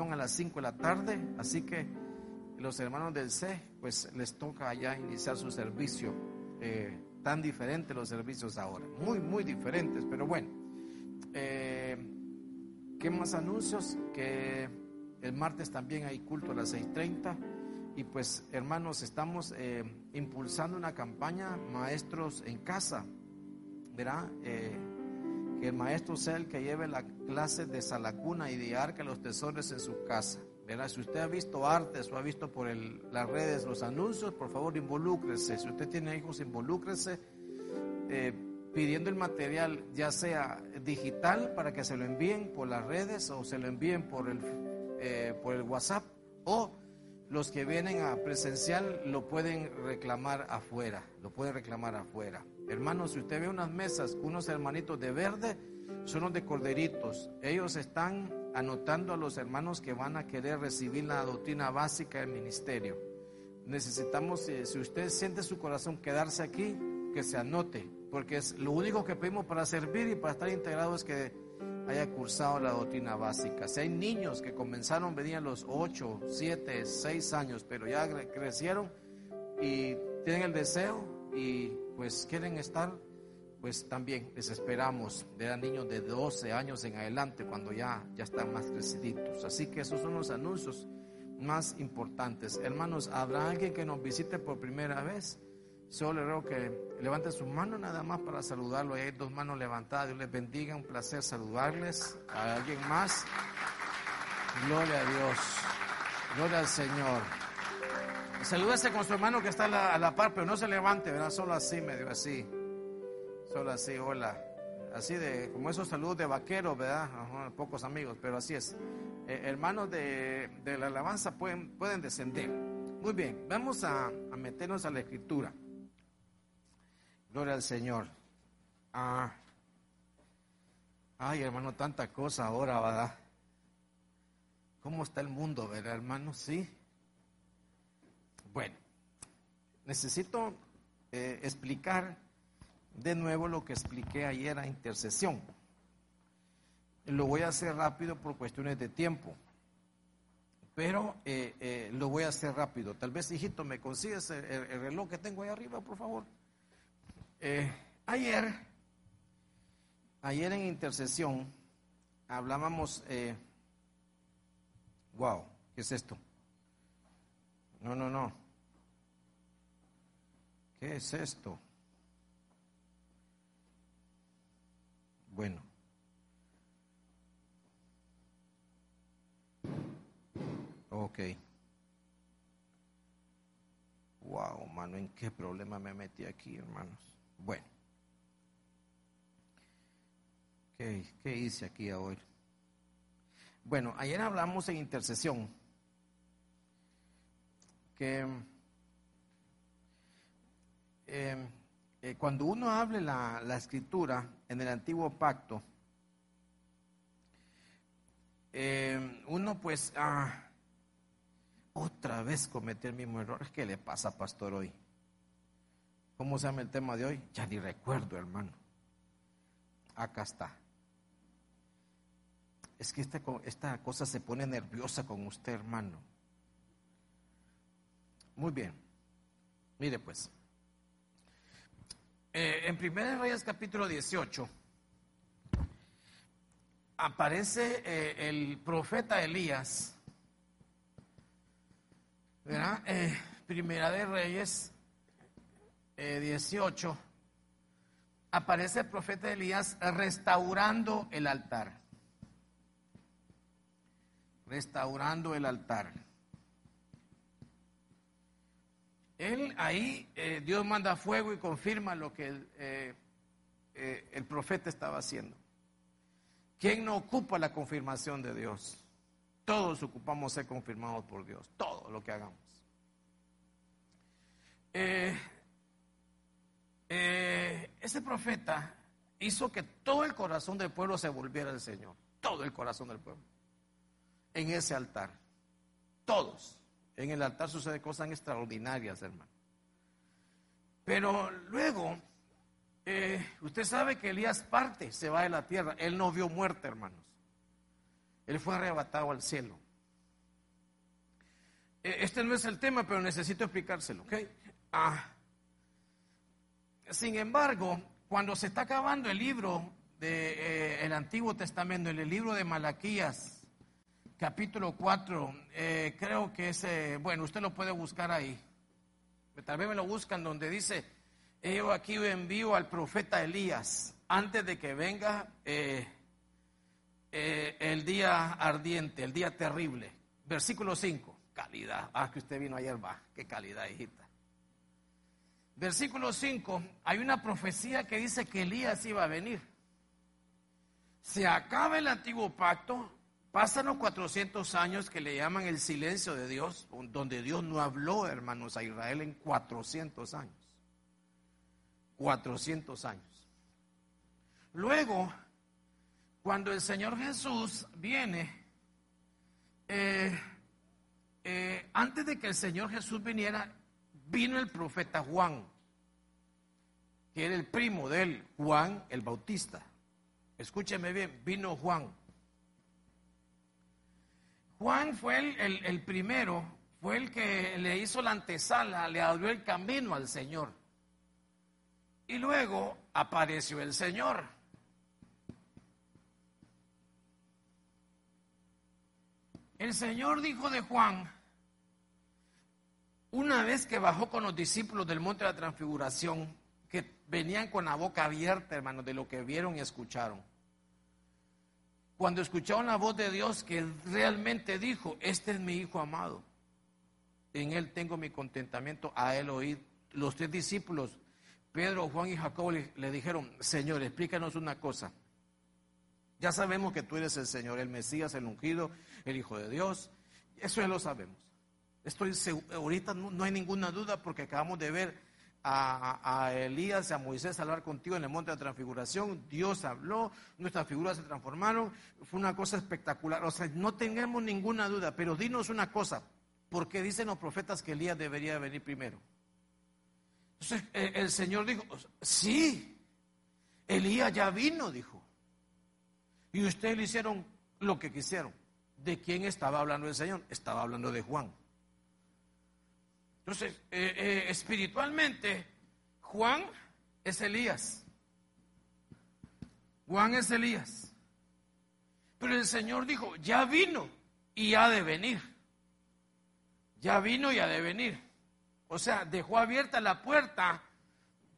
a las 5 de la tarde, así que los hermanos del C, pues les toca ya iniciar su servicio. Eh, tan diferentes los servicios ahora, muy, muy diferentes, pero bueno. Eh, ¿Qué más anuncios? Que el martes también hay culto a las 6.30 y pues hermanos, estamos eh, impulsando una campaña Maestros en Casa, ¿verdad? Que el maestro sea el que lleve la clase de salacuna y de arca los tesoros en su casa. Verá, si usted ha visto artes o ha visto por las redes los anuncios, por favor involúcrese. Si usted tiene hijos, involúcrese eh, pidiendo el material, ya sea digital para que se lo envíen por las redes o se lo envíen por el, eh, por el WhatsApp o los que vienen a presencial lo pueden reclamar afuera, lo pueden reclamar afuera. Hermanos, si usted ve unas mesas, unos hermanitos de verde, son los de corderitos. Ellos están anotando a los hermanos que van a querer recibir la doctrina básica del ministerio. Necesitamos, eh, si usted siente su corazón quedarse aquí, que se anote, porque es lo único que pedimos para servir y para estar integrados es que haya cursado la doctrina básica. Si hay niños que comenzaron, venían los 8, 7, 6 años, pero ya crecieron y tienen el deseo y pues quieren estar, pues también les esperamos. Eran niños de 12 años en adelante cuando ya, ya están más creciditos. Así que esos son los anuncios más importantes. Hermanos, ¿habrá alguien que nos visite por primera vez? Solo le ruego que levante su mano nada más para saludarlo. Hay dos manos levantadas. Dios les bendiga. Un placer saludarles. ¿A alguien más? Gloria a Dios. Gloria al Señor. Salúdese con su hermano que está a la, par, pero no se levante, ¿verdad? Solo así, medio así. Solo así, hola. Así de, como esos saludos de vaquero, ¿verdad? pocos amigos, pero así es. Eh, hermanos de, la alabanza pueden, pueden descender. Muy bien, vamos a, meternos a la escritura. Gloria al Señor. Ah. Ay, hermano, tanta cosa ahora, ¿verdad? ¿Cómo está el mundo, verdad, hermano? Sí. Bueno, necesito eh, explicar de nuevo lo que expliqué ayer a intercesión. Lo voy a hacer rápido por cuestiones de tiempo. pero eh, eh, lo voy a hacer rápido. Tal vez, hijito, me consigues el, el reloj que tengo ahí arriba, por favor. Ayer, ayer en intercesión, hablábamos, wow, ¿qué es esto? No, no, no. ¿Qué es esto? Bueno. Ok. Wow, mano, ¿en qué problema me metí aquí, hermanos? Bueno. ¿Qué, qué hice aquí ahora? Bueno, ayer hablamos en intercesión que em, eh, cuando uno hable la, la, escritura en el antiguo pacto, em, uno pues ah, otra vez cometió el mismo error. ¿Qué le pasa, pastor, hoy? ¿Cómo se llama el tema de hoy? Ya ni recuerdo, hermano. Acá está. Es que esta, esta cosa se pone nerviosa con usted, hermano. Muy bien. Mire pues. Eh, en 1 Reyes capítulo 18 aparece eh, el profeta Elías. ¿Verdad? Eh, primera de Reyes 18 aparece el profeta Elías restaurando el altar. Restaurando el altar. Él ahí, eh, Dios manda fuego y confirma lo que el, eh, eh, el profeta estaba haciendo. ¿Quién no ocupa la confirmación de Dios? Todos ocupamos ser confirmados por Dios, todo lo que hagamos. Ese profeta hizo que todo el corazón del pueblo se volviera al Señor, todo el corazón del pueblo, en ese altar, todos. En el altar sucede cosas extraordinarias, hermano. Pero luego, eh, usted sabe que Elías parte, se va de la tierra. Él no vio muerte, hermanos. Él fue arrebatado al cielo. Eh, este no es el tema, pero necesito explicárselo, ¿ok? Ah. Sin embargo, cuando se está acabando el libro del eh, Antiguo Testamento, en el libro de Malaquías, capítulo 4, eh, creo que es, eh, bueno, usted lo puede buscar ahí. Tal vez me lo buscan donde dice, yo aquí envío al profeta Elías antes de que venga el día ardiente, el día terrible. Versículo 5, calidad. Ah, que usted vino ayer, va, qué calidad, hijita. Versículo 5, hay una profecía que dice que Elías iba a venir. Se acaba el antiguo pacto, Pasan los 400 años que le llaman el silencio de Dios, donde Dios no habló, hermanos, a Israel en 400 años. 400 años. Luego, cuando el Señor Jesús viene, eh, eh, antes de que el Señor Jesús viniera, vino el profeta Juan, que era el primo de él, Juan el Bautista. Escúcheme bien, vino Juan. Juan fue el, primero, fue el que le hizo la antesala, le abrió el camino al Señor. Y luego apareció el Señor. El Señor dijo de Juan, una vez que bajó con los discípulos del monte de la transfiguración, que venían con la boca abierta, hermanos, de lo que vieron y escucharon cuando escucharon la voz de Dios que realmente dijo, este es mi Hijo amado, en Él tengo mi contentamiento, a Él oír. Los tres discípulos, Pedro, Juan y Jacobo, le, dijeron, Señor, explícanos una cosa. Ya sabemos que tú eres el Señor, el Mesías, el ungido, el Hijo de Dios. Eso ya lo sabemos. Estoy ahorita no hay ninguna duda porque acabamos de ver a, Elías y a Moisés a hablar contigo en el monte de la transfiguración. Dios habló, nuestras figuras se transformaron. Fue una cosa espectacular. O sea, no tengamos ninguna duda, pero dinos una cosa. ¿Por qué dicen los profetas que Elías debería venir primero? Entonces eh, el Señor dijo, sí, Elías ya vino, dijo. Y ustedes le hicieron lo que quisieron. ¿De quién estaba hablando el Señor? Estaba hablando de Juan. Entonces, eh, eh, espiritualmente, Juan es Elías. Juan es Elías. Pero el Señor dijo, ya vino y ha de venir. Ya vino y ha de venir. O sea, dejó abierta la puerta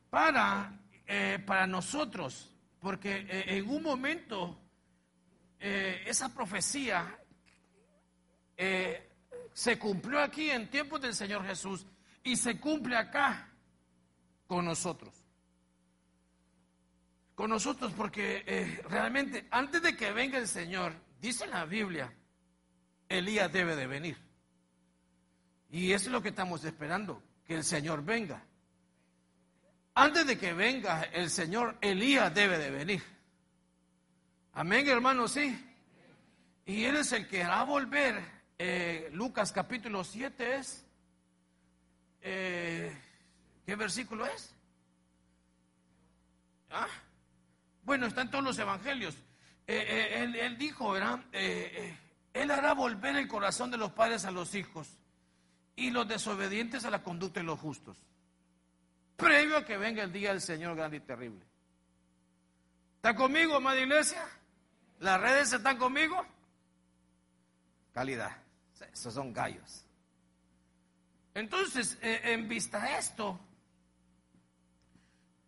para, eh, para nosotros, porque en un momento esa profecía se cumplió aquí en tiempos del Señor Jesús y se cumple acá con nosotros. Con nosotros porque eh, realmente antes de que venga el Señor, dice la Biblia, Elías debe de venir. Y eso es lo que estamos esperando, que el Señor venga. Antes de que venga el Señor, Elías debe de venir. Amén, hermano, sí. Y Él es el que hará volver eh, Lucas capítulo 7 es, eh, ¿qué versículo es? ¿Ah? Bueno, está en todos los evangelios. Eh, él, él, dijo, ¿verdad? él hará volver el corazón de los padres a los hijos y los desobedientes a la conducta de los justos, previo a que venga el día del Señor grande y terrible. ¿Está conmigo, amada iglesia? ¿Las redes están conmigo? Calidad. Esos son gallos. Entonces, eh, en vista de esto,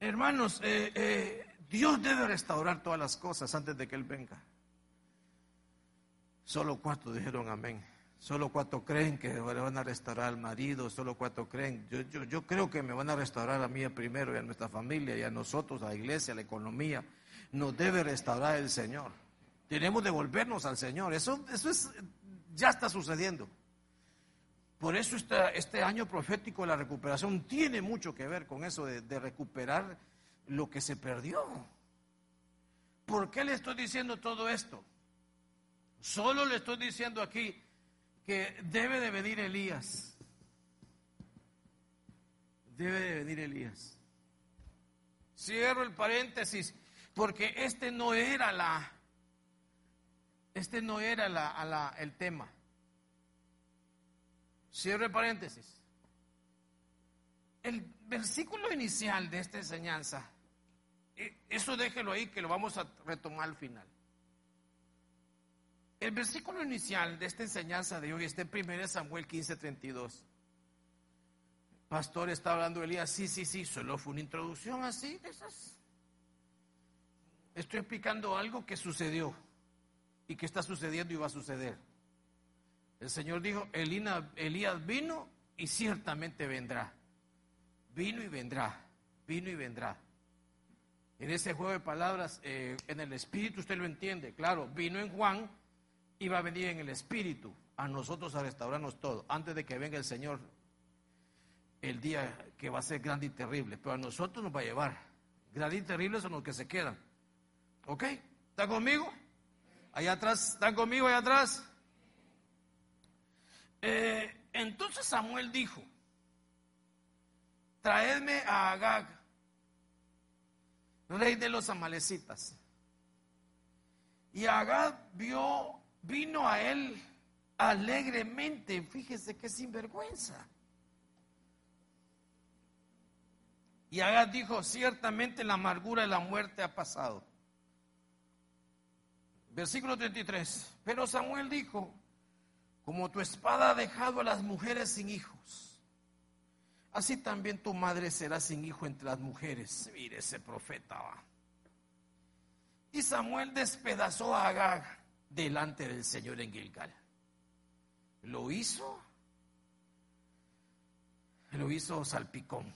hermanos, eh, eh, Dios debe restaurar todas las cosas antes de que Él venga. Solo cuatro dijeron amén. Solo cuatro creen que me van a restaurar al marido, solo cuatro creen. Yo, yo, yo creo que me van a restaurar a mí primero y a nuestra familia y a nosotros, a la iglesia, a la economía. Nos debe restaurar el Señor. Tenemos que volvernos al Señor. Eso, eso es ya está sucediendo. Por eso este, año profético de la recuperación tiene mucho que ver con eso de, de recuperar lo que se perdió. ¿Por qué le estoy diciendo todo esto? Solo le estoy diciendo aquí que debe de venir Elías. Debe de venir Elías. Cierro el paréntesis porque este no era la este no era el tema. Cierre paréntesis. El versículo inicial de esta enseñanza, e, eso déjelo ahí que lo vamos a retomar al final. El versículo inicial de esta enseñanza de hoy está en 1 Samuel 15:32. Pastor está hablando Elías, sí, sí, sí, solo fue una introducción así esas. Estoy explicando algo que sucedió y qué está sucediendo y va a suceder. El Señor dijo, Elías vino y ciertamente vendrá. Vino y vendrá, vino y vendrá. En ese juego de palabras, eh, en el Espíritu usted lo entiende. Claro, vino en Juan y va a venir en el Espíritu a nosotros a restaurarnos todo, antes de que venga el Señor el día que va a ser grande y terrible. Pero a nosotros nos va a llevar. Grande y terrible son los que se quedan. ¿Ok? ¿Está conmigo? Allá atrás, ¿están conmigo allá atrás? Eh, entonces Samuel dijo, traedme a Agag, rey de los amalecitas. Y Agag vio, vino a él alegremente, fíjese qué sinvergüenza. Y Agag dijo, ciertamente la amargura de la muerte ha pasado. Versículo 33. Pero Samuel dijo, como tu espada ha dejado a las mujeres sin hijos, así también tu madre será sin hijo entre las mujeres. Mire ese profeta. Y Samuel despedazó a Agag delante del Señor en Gilgal. Lo hizo, lo hizo salpicón.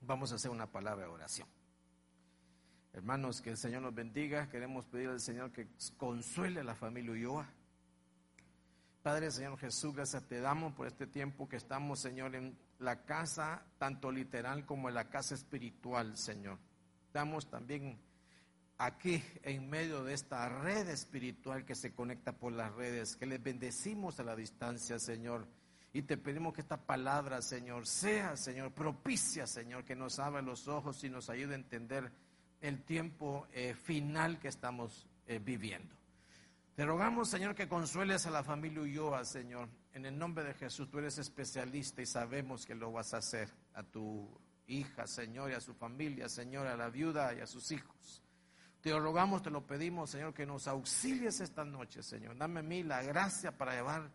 Vamos a hacer una palabra de oración. Hermanos, que el Señor nos bendiga. Queremos pedir al Señor que consuele a la familia Ulloa. Padre, Señor Jesús, gracias te damos por este tiempo que estamos, Señor, en la casa, tanto literal como en la casa espiritual, Señor. Estamos también aquí en medio de esta red espiritual que se conecta por las redes, que les bendecimos a la distancia, Señor. Y te pedimos que esta palabra, Señor, sea, Señor, propicia, Señor, que nos abra los ojos y nos ayude a entender el tiempo eh, final que estamos eh, viviendo. Te rogamos, Señor, que consueles a la familia Ulloa, Señor. En el nombre de Jesús, tú eres especialista y sabemos que lo vas a hacer a tu hija, Señor, y a su familia, Señor, a la viuda y a sus hijos. Te rogamos, te lo pedimos, Señor, que nos auxilies esta noche, Señor. Dame a mí la gracia para llevar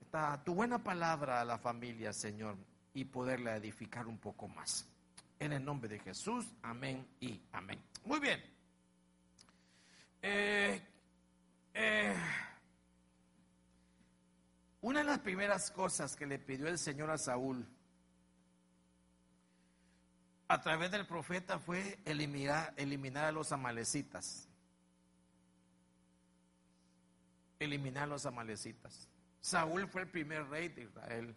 esta, tu buena palabra a la familia, Señor, y poderla edificar un poco más. En el nombre de Jesús, amén y amén. Muy bien. Eh, eh, una de las primeras cosas que le pidió el Señor a Saúl a través del profeta fue eliminar, eliminar a los amalecitas. Eliminar a los amalecitas. Saúl fue el primer rey de Israel.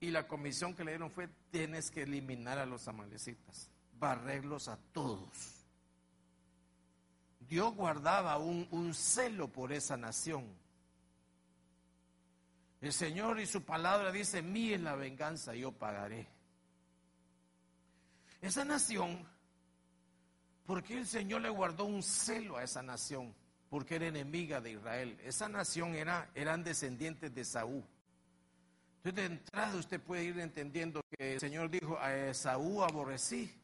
Y la comisión que le dieron fue, tienes que eliminar a los amalecitas, barrerlos a todos. Dios guardaba un, un celo por esa nación. El Señor y su palabra dice, mí es la venganza, yo pagaré. Esa nación, porque el Señor le guardó un celo a esa nación? Porque era enemiga de Israel. Esa nación era, eran descendientes de Saúl. Entonces de entrada usted puede ir entendiendo que el Señor dijo, a Saúl aborrecí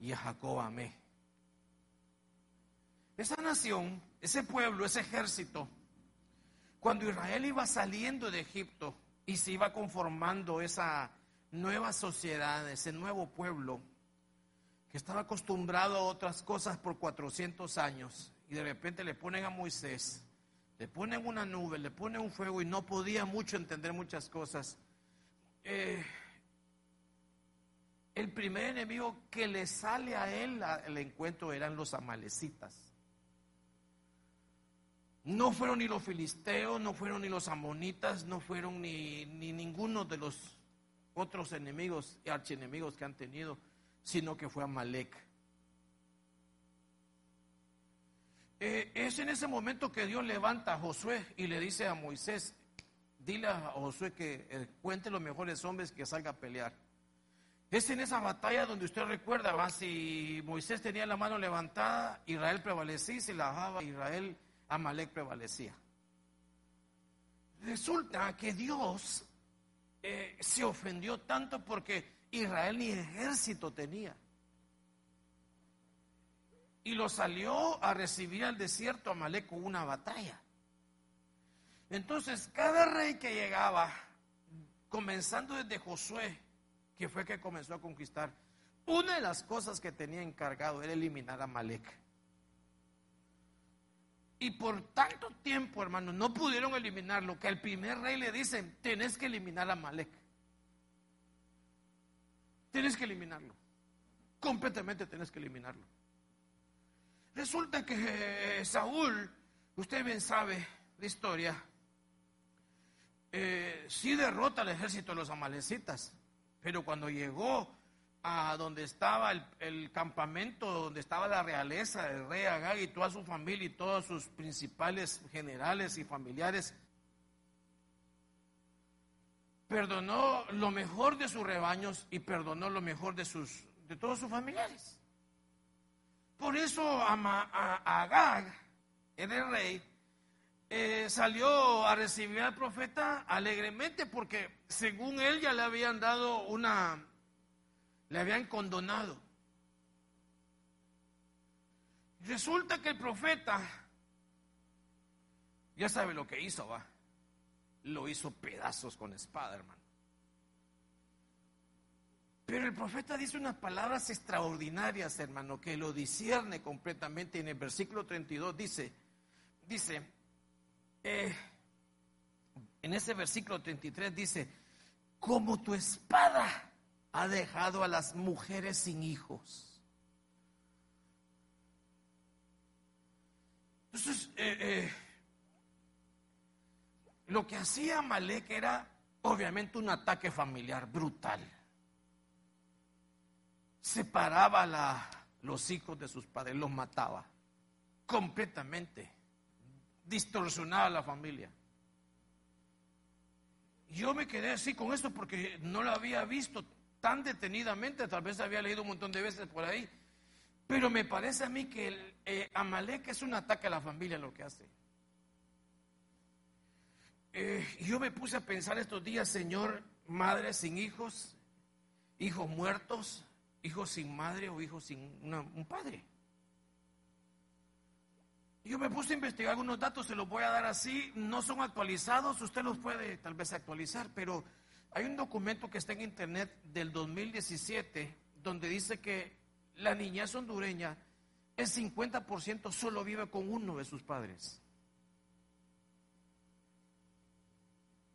y a Jacob amé. Esa nación, ese pueblo, ese ejército, cuando Israel iba saliendo de Egipto y se iba conformando esa nueva sociedad, ese nuevo pueblo, que estaba acostumbrado a otras cosas por 400 años, y de repente le ponen a Moisés, le ponen una nube, le ponen un fuego y no podía mucho entender muchas cosas. Eh, el primer enemigo que le sale a él el encuentro eran los amalecitas. No fueron ni los filisteos, no fueron ni los amonitas, no fueron ni, ninguno de los otros enemigos y archienemigos que han tenido, sino que fue Amalek. Eh, es en ese momento que Dios levanta a Josué y le dice a Moisés, dile a Josué que eh, cuente los mejores hombres que salga a pelear. Es en esa batalla donde usted recuerda, ¿va? si Moisés tenía la mano levantada, Israel prevalecía, si la bajaba Israel Amalek prevalecía. Resulta que Dios eh, se ofendió tanto porque Israel ni ejército tenía. Y lo salió a recibir al desierto Amalek con una batalla. Entonces, cada rey que llegaba, comenzando desde Josué, que fue que comenzó a conquistar, una de las cosas que tenía encargado era eliminar a Amalek. Y por tanto tiempo, hermano, no pudieron eliminarlo, que al primer rey le dicen, tenés que eliminar a Malek. Tienes que eliminarlo. Completamente tienes que eliminarlo. Resulta que eh, Saúl, usted bien sabe la historia, eh, sí derrota al ejército de los amalecitas, pero cuando llegó a donde estaba el, campamento, donde estaba la realeza del rey Agag y toda su familia y todos sus principales generales y familiares. Perdonó lo mejor de sus rebaños y perdonó lo mejor de, sus, de todos sus familiares. Por eso Agag, el rey, eh, salió a recibir al profeta alegremente porque según él ya le habían dado una le habían condonado. Resulta que el profeta, ya sabe lo que hizo, va. Lo hizo pedazos con espada, hermano. Pero el profeta dice unas palabras extraordinarias, hermano, que lo discierne completamente. En el versículo 32 dice, dice, eh, en ese versículo 33 dice, como tu espada ha dejado a las mujeres sin hijos. Entonces, eh, eh, lo que hacía Malek era obviamente un ataque familiar brutal. Separaba los hijos de sus padres, los mataba completamente, distorsionaba la familia. Yo me quedé así con esto porque no lo había visto tan detenidamente, tal vez había leído un montón de veces por ahí, pero me parece a mí que eh, Amalek es un ataque a la familia lo que hace. yo me puse a pensar estos días, Señor, madres sin hijos, hijos muertos, hijos sin madre o hijos sin un padre. Yo me puse a investigar algunos datos, se los voy a dar así, no son actualizados, usted los puede tal vez actualizar, pero hay un documento que está en internet del 2017 donde dice que la niñez hondureña, el 50% solo vive con uno de sus padres.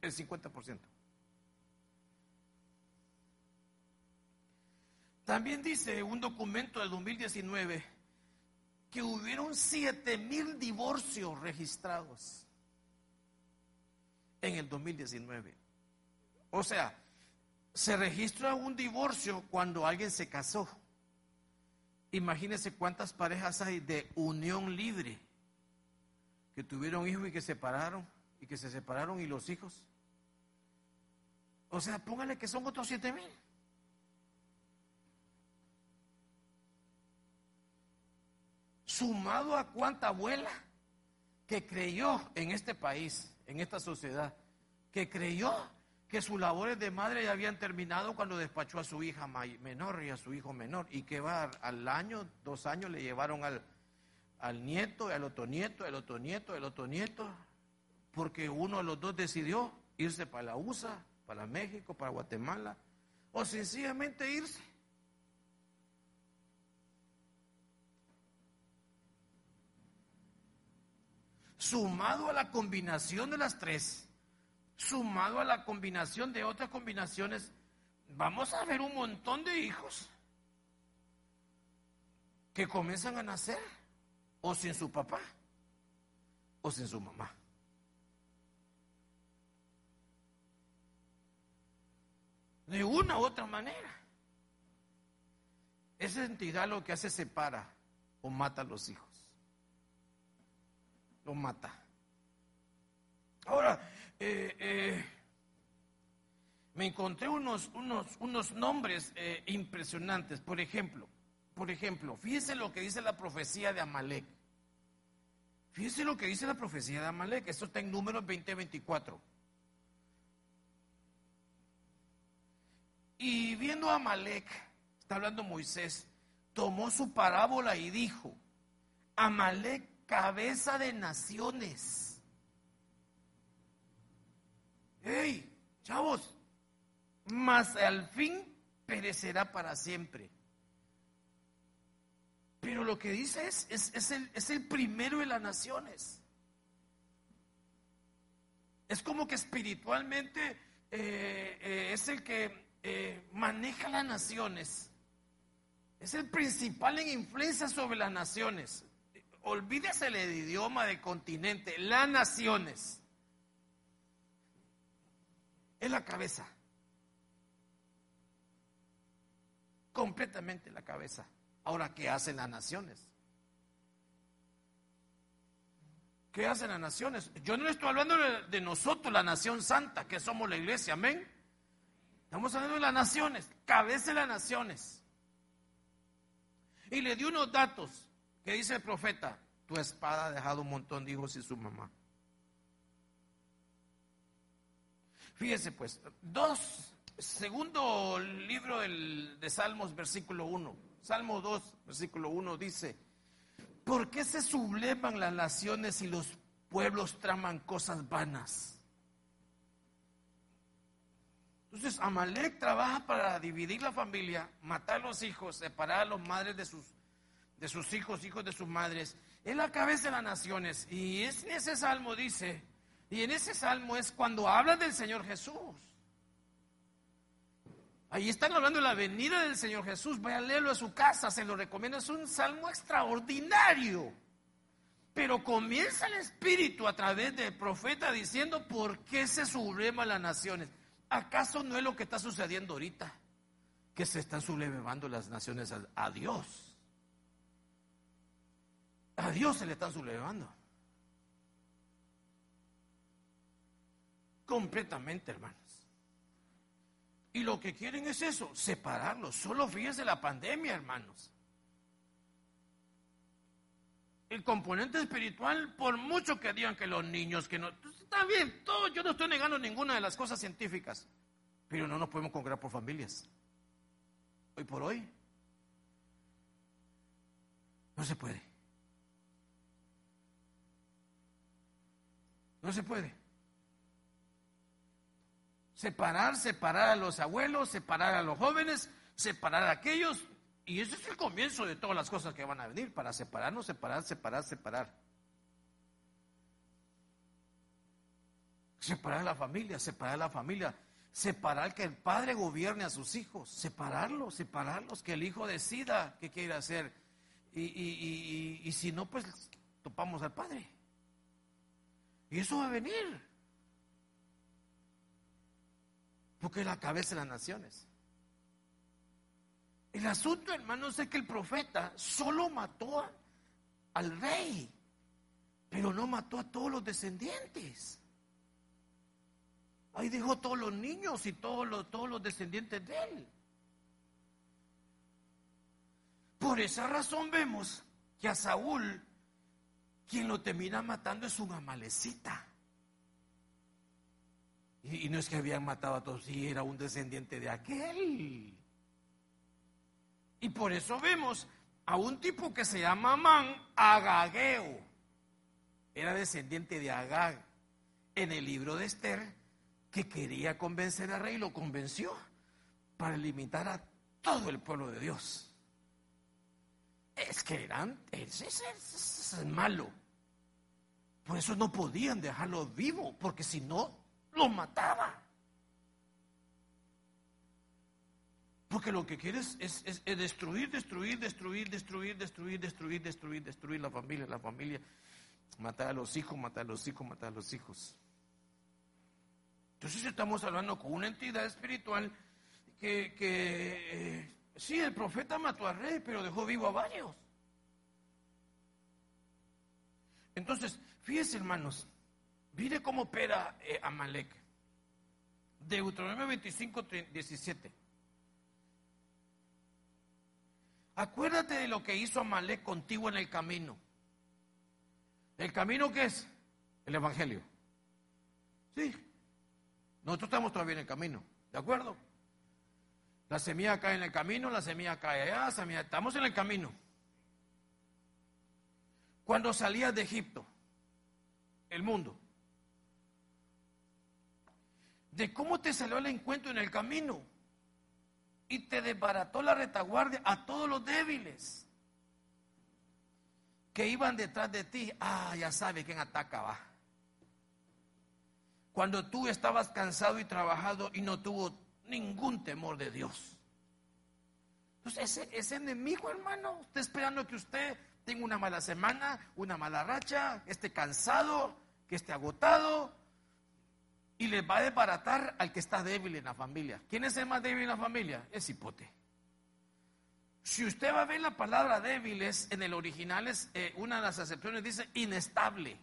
El 50%. También dice un documento del 2019 que hubieron 7 mil divorcios registrados en el 2019. O sea, se registra un divorcio cuando alguien se casó. Imagínense cuántas parejas hay de unión libre que tuvieron hijos y que se separaron y que se separaron y los hijos. O sea, póngale que son otros siete mil. Sumado a cuánta abuela que creyó en este país, en esta sociedad, que creyó que sus labores de madre ya habían terminado cuando despachó a su hija menor y a su hijo menor, y que va al año, dos años le llevaron al, al nieto, al otro nieto, al otro nieto, al otro nieto, porque uno de los dos decidió irse para la USA, para México, para Guatemala, o sencillamente irse. Sumado a la combinación de las tres, sumado a la combinación de otras combinaciones, vamos a ver un montón de hijos que comienzan a nacer o sin su papá o sin su mamá. De una u otra manera. Esa entidad lo que hace separa o mata a los hijos. Lo mata. Ahora, eh, eh, me encontré unos, unos, unos nombres eh, impresionantes. Por ejemplo, por ejemplo, fíjese lo que dice la profecía de Amalek. Fíjese lo que dice la profecía de Amalek. Esto está en números 2024. Y viendo a Amalek, está hablando Moisés, tomó su parábola y dijo, Amalek, cabeza de naciones hey, chavos, mas al fin perecerá para siempre. Pero lo que dice es, es, el, es el primero de las naciones. Es como que espiritualmente eh, eh, es el que eh, maneja las naciones. Es el principal en influencia sobre las naciones. Olvídese el idioma de continente, las naciones es la cabeza. Completamente la cabeza. Ahora, ¿qué hacen las naciones? ¿Qué hacen las naciones? Yo no estoy hablando de nosotros, la nación santa, que somos la iglesia, amén. Estamos hablando de las naciones, cabeza de las naciones. Y le di unos datos que dice el profeta, tu espada ha dejado un montón de hijos y su mamá. Fíjese pues, dos, segundo libro de Salmos, versículo 1. Salmo 2, versículo 1 dice, ¿por qué se sublevan las naciones y los pueblos traman cosas vanas? Entonces, Amalek trabaja para dividir la familia, matar a los hijos, separar a los madres de sus, de sus hijos, hijos de sus madres. Es la cabeza de las naciones. Y ese salmo dice, y en ese salmo es cuando habla del Señor Jesús. Ahí están hablando de la venida del Señor Jesús. Vaya a leerlo a su casa, se lo recomiendo. Es un salmo extraordinario. Pero comienza el Espíritu a través del profeta diciendo por qué se sublema las naciones. ¿Acaso no es lo que está sucediendo ahorita? Que se están sublevando las naciones a Dios. A Dios se le están sublevando. completamente, hermanos. Y lo que quieren es eso, separarlos. Solo fíjense la pandemia, hermanos. el componente espiritual, por mucho que digan que los niños, que no, está bien, todo, yo no estoy negando ninguna de las cosas científicas, pero no nos podemos congregar por familias. Hoy por hoy, no se puede. No se puede. Separar, separar a los abuelos, separar a los jóvenes, separar a aquellos. Y ese es el comienzo de todas las cosas que van a venir, para separarnos, separar, separar, separar. Separar la familia, separar la familia, separar que el padre gobierne a sus hijos, separarlos, separarlos, que el hijo decida qué quiere hacer. Y, y si no, pues topamos al padre. Y eso va a venir. Porque es la cabeza de las naciones. El asunto, hermanos, es que el profeta solo mató al rey, pero no mató a todos los descendientes. Ahí dejó todos los niños y todos los, todos los descendientes de él. Por esa razón vemos que a Saúl quien lo termina matando es un amalecita. Y, no es que habían matado a todos, sí, era un descendiente de aquel. Y por eso vemos a un tipo que se llama Man Agageo. Era descendiente de Agag. En el libro de Esther, que quería convencer al rey, lo convenció para limitar a todo el pueblo de Dios. Es que eran, ese es malo. Por eso no podían dejarlo vivo, porque si no, lo mataba. Porque lo que quiere es, destruir, destruir, destruir, destruir, destruir, destruir, destruir, destruir la familia, la familia. Matar a los hijos, matar a los hijos, matar a los hijos. Entonces estamos hablando con una entidad espiritual que, que eh, sí, el profeta mató al rey, pero dejó vivo a varios. Entonces, fíjense hermanos, mire cómo opera eh, Amalek. Deuteronomio 25, 17. Acuérdate de lo que hizo Amalek contigo en el camino. ¿El camino qué es? El Evangelio. Sí. Nosotros estamos todavía en el camino. ¿De acuerdo? La semilla cae en el camino, la semilla cae allá, semilla, estamos en el camino cuando salías de Egipto, el mundo, de cómo te salió el encuentro en el camino y te desbarató la retaguardia a todos los débiles que iban detrás de ti. Ah, ya sabe quién atacaba. Cuando tú estabas cansado y trabajado y no tuvo ningún temor de Dios. Entonces, ese, ese enemigo, hermano, está esperando que usted tengo una mala semana, una mala racha, esté cansado, que esté agotado, y le va a desbaratar al que está débil en la familia. ¿Quién es el más débil en la familia? Es hipote. Si usted va a ver la palabra débiles, en el original es eh, una de las acepciones, dice inestable.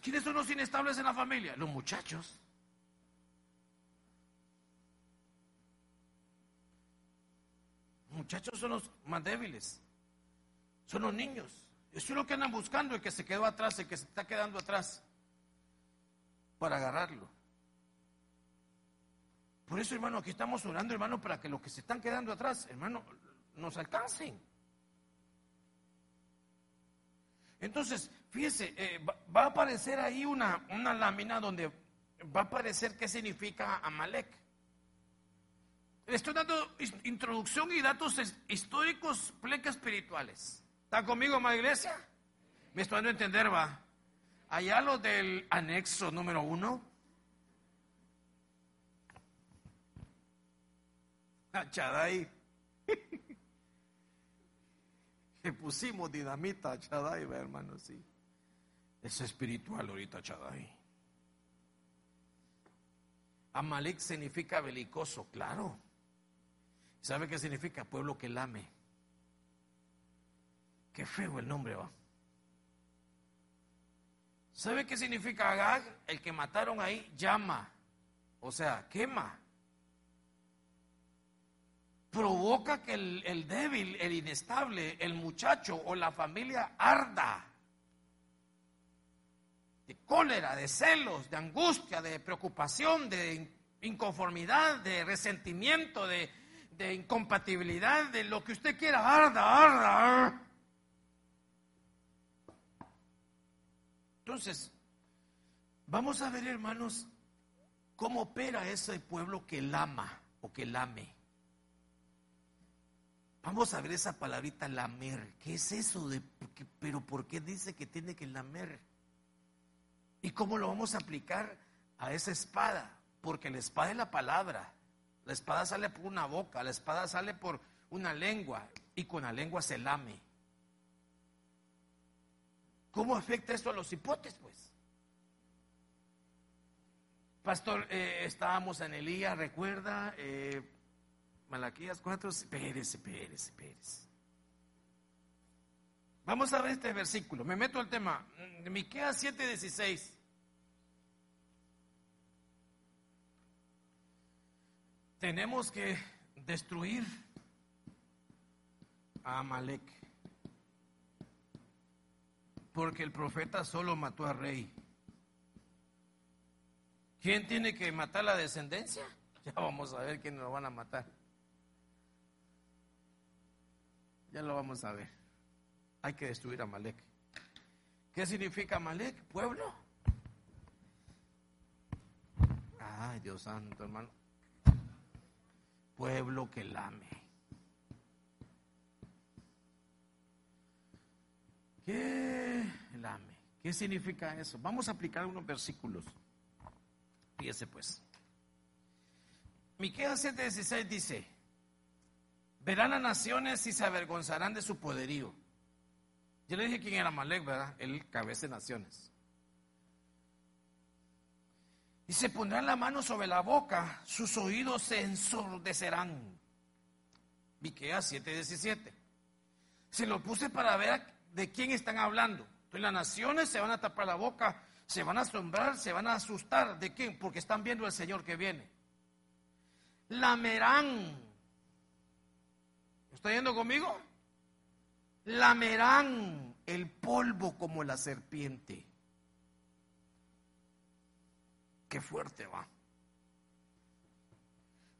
¿Quiénes son los inestables en la familia? Los muchachos. Muchachos son los más débiles. Son los niños. Eso es lo que andan buscando, el que se quedó atrás, el que se está quedando atrás, para agarrarlo. Por eso, hermano, aquí estamos orando, hermano, para que los que se están quedando atrás, hermano, nos alcancen. Entonces, fíjese, eh, va, a aparecer ahí una, una lámina donde va a aparecer qué significa Amalek. Le estoy dando introducción y datos históricos, plecas espirituales. ¿Está conmigo, madre iglesia? Me estoy dando a entender, va. Allá lo del anexo número uno. A Chaday. Le pusimos dinamita a Chaday, hermano, sí. Es espiritual ahorita, Chaday. Amalek significa belicoso, claro. ¿Sabe qué significa? Pueblo que lame. Qué feo el nombre va. ¿Sabe qué significa Agag? El que mataron ahí llama, o sea, quema. provoca que el, el débil, el inestable, el muchacho o la familia arda de cólera, de celos, de angustia, de preocupación, de inconformidad, de resentimiento, de, de incompatibilidad, de lo que usted quiera, arda, arda. Entonces, vamos a ver, hermanos, cómo opera ese pueblo que lama o que lame. Vamos a ver esa palabrita lamer. ¿Qué es eso de pero por qué dice que tiene que lamer? ¿Y cómo lo vamos a aplicar a esa espada? Porque la espada es la palabra. La espada sale por una boca, la espada sale por una lengua y con la lengua se lame. ¿Cómo afecta esto a los hipotes, pues? Pastor, eh, estábamos en Elías, recuerda, eh, Malaquías 4, espérese, espérese, espérese. Vamos a ver este versículo. Me meto al tema. Miqueas 7:16. Tenemos que destruir a Amalek. Porque el profeta solo mató a rey. ¿Quién tiene que matar la descendencia? Ya vamos a ver quién lo van a matar. Ya lo vamos a ver. Hay que destruir a Malek. ¿Qué significa Malek? Pueblo. Ay, Dios santo, hermano. Pueblo que lame. ¿Qué lame? ¿Qué significa eso? Vamos a aplicar unos versículos. Fíjese pues. Miqueas 7:16 dice: Verán a naciones y se avergonzarán de su poderío. Yo le dije quién era Malek, ¿verdad? El cabeza de naciones. Y se pondrán la mano sobre la boca, sus oídos se ensordecerán. Miqueas 7:17. Se lo puse para ver de quién están hablando. Entonces las naciones se van a tapar la boca, se van a asombrar, se van a asustar. ¿De quién? Porque están viendo al Señor que viene. Lamerán ¿Está yendo conmigo? Lamerán el polvo como la serpiente. Qué fuerte va.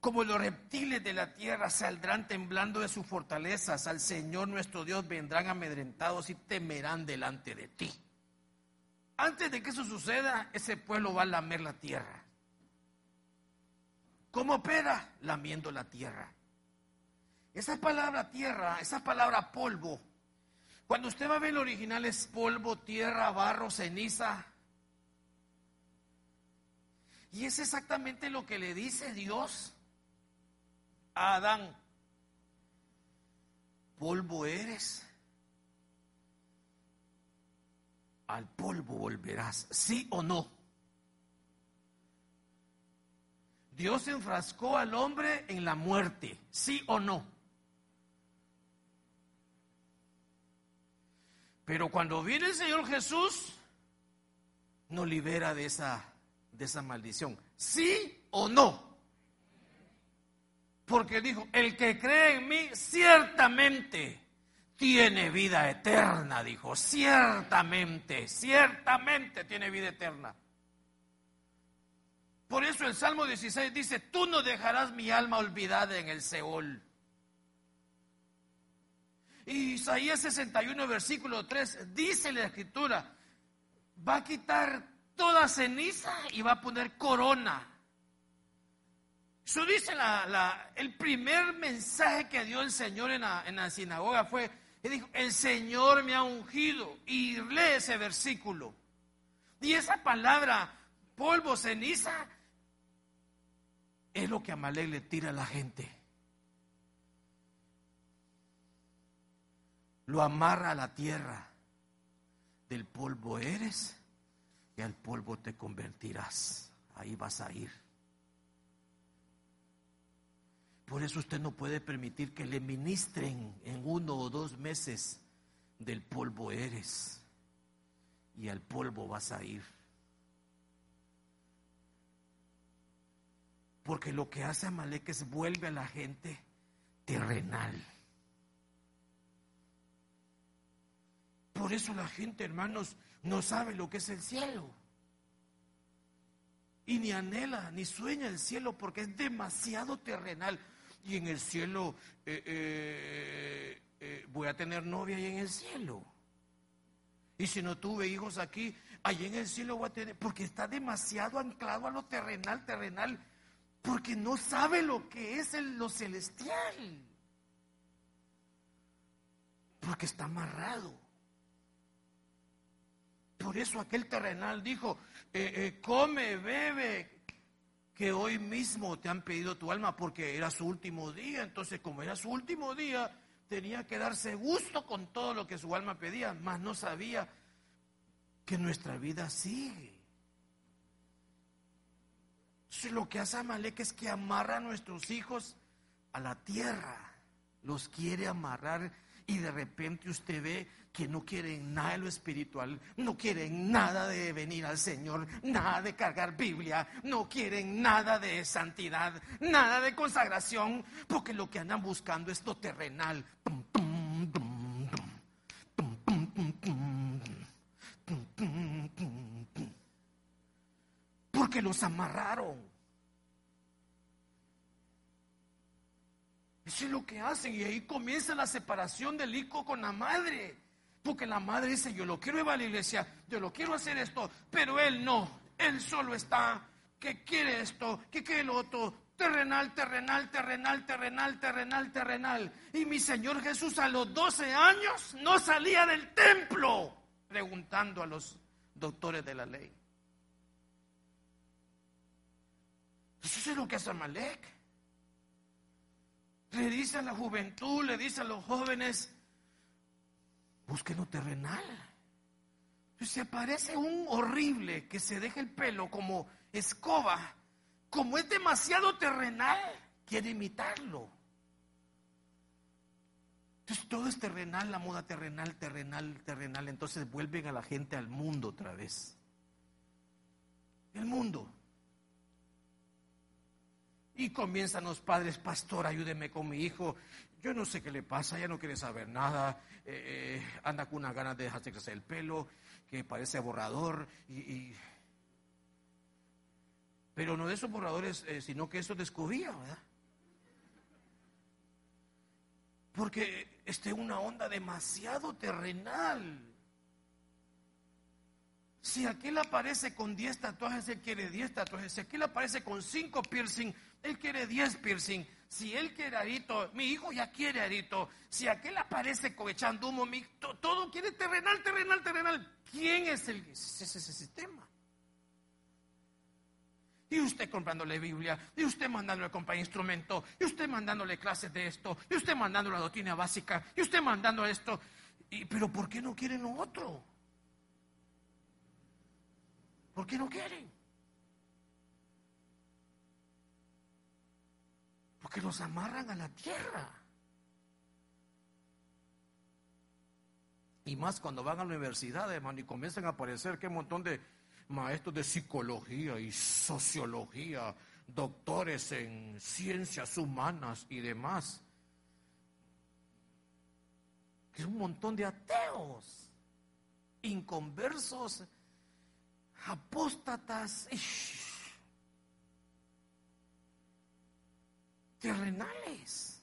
Como los reptiles de la tierra saldrán temblando de sus fortalezas, al Señor nuestro Dios vendrán amedrentados y temerán delante de ti. Antes de que eso suceda, ese pueblo va a lamer la tierra. ¿Cómo opera? Lamiendo la tierra. Esa palabra tierra, esa palabra polvo, cuando usted va a ver el original es polvo, tierra, barro, ceniza. Y es exactamente lo que le dice Dios a Adán. Polvo eres. Al polvo volverás, sí o no. Dios enfrascó al hombre en la muerte, sí o no. Pero cuando viene el Señor Jesús, nos libera de esa, de esa maldición. ¿Sí o no? Porque dijo, el que cree en mí ciertamente tiene vida eterna, dijo, ciertamente, ciertamente tiene vida eterna. Por eso el Salmo 16 dice, tú no dejarás mi alma olvidada en el Seol. Y Isaías 61, versículo 3, dice la escritura, va a quitar toda ceniza y va a poner corona. Eso dice el primer mensaje que dio el Señor en la, en la sinagoga fue, y dijo, el Señor me ha ungido. Y lee ese versículo. Y esa palabra, polvo, ceniza, es lo que Amalek le tira a la gente. lo amarra a la tierra. Del polvo eres y al polvo te convertirás. Ahí vas a ir. Por eso usted no puede permitir que le ministren en uno o dos meses del polvo eres y al polvo vas a ir. Porque lo que hace Amalek es vuelve a la gente terrenal. Por eso la gente, hermanos, no sabe lo que es el cielo. Y ni anhela, ni sueña el cielo porque es demasiado terrenal. Y en el cielo eh, eh, eh, voy a tener novia ahí en el cielo. Y si no tuve hijos aquí, allí en el cielo voy a tener, porque está demasiado anclado a lo terrenal, terrenal, porque no sabe lo que es lo celestial. Porque está amarrado. Por eso aquel terrenal dijo, eh, eh, come, bebe, que hoy mismo te han pedido tu alma porque era su último día. Entonces, como era su último día, tenía que darse gusto con todo lo que su alma pedía, mas no sabía que nuestra vida sigue. Lo que hace Amalek es que amarra a nuestros hijos a la tierra, los quiere amarrar y de repente usted ve que no quieren nada de lo espiritual, no quieren nada de venir al Señor, nada de cargar Biblia, no quieren nada de santidad, nada de consagración, porque lo que andan buscando es lo terrenal. Porque los amarraron. Eso es lo que hacen y ahí comienza la separación del hijo con la madre. Porque la madre dice, yo lo quiero ir a la iglesia, yo lo quiero hacer esto, pero él no, él solo está, que quiere esto, que quiere lo otro, terrenal, terrenal, terrenal, terrenal, terrenal, terrenal. Y mi Señor Jesús a los 12 años no salía del templo preguntando a los doctores de la ley. Eso es lo que hace Amalek. Le dice a la juventud, le dice a los jóvenes, busquen lo terrenal. Si aparece un horrible que se deja el pelo como escoba, como es demasiado terrenal, quiere imitarlo. Entonces todo es terrenal, la moda terrenal, terrenal, terrenal. Entonces vuelven a la gente al mundo otra vez. El mundo. Y comienzan los padres, pastor, ayúdeme con mi hijo. Yo no sé qué le pasa, ya no quiere saber nada. Eh, eh, anda con una ganas de dejarse crecer el pelo, que parece borrador. Y, Pero no de esos borradores, eh, sino que eso descubría, ¿verdad? Porque esté una onda demasiado terrenal. Si aquel aparece con 10 tatuajes, él quiere 10 tatuajes. Si aquel aparece con 5 piercing, él quiere 10 piercing. Si él quiere arito, mi hijo ya quiere arito. Si aquel aparece echando humo, mi, todo quiere terrenal, terrenal, terrenal. ¿Quién es, el, ese sistema? Y usted comprándole Biblia, y usted mandándole comprar instrumento, y usted mandándole clases de esto, y usted mandando la doctrina básica, y usted mandando esto. Pero ¿por qué no quieren lo otro? ¿Por qué no quieren? Porque los amarran a la tierra. Y más cuando van a la universidad, hermano, y comienzan a aparecer un montón de maestros de psicología y sociología, doctores en ciencias humanas y demás. Es un montón de ateos, inconversos, apóstatas. terrenales.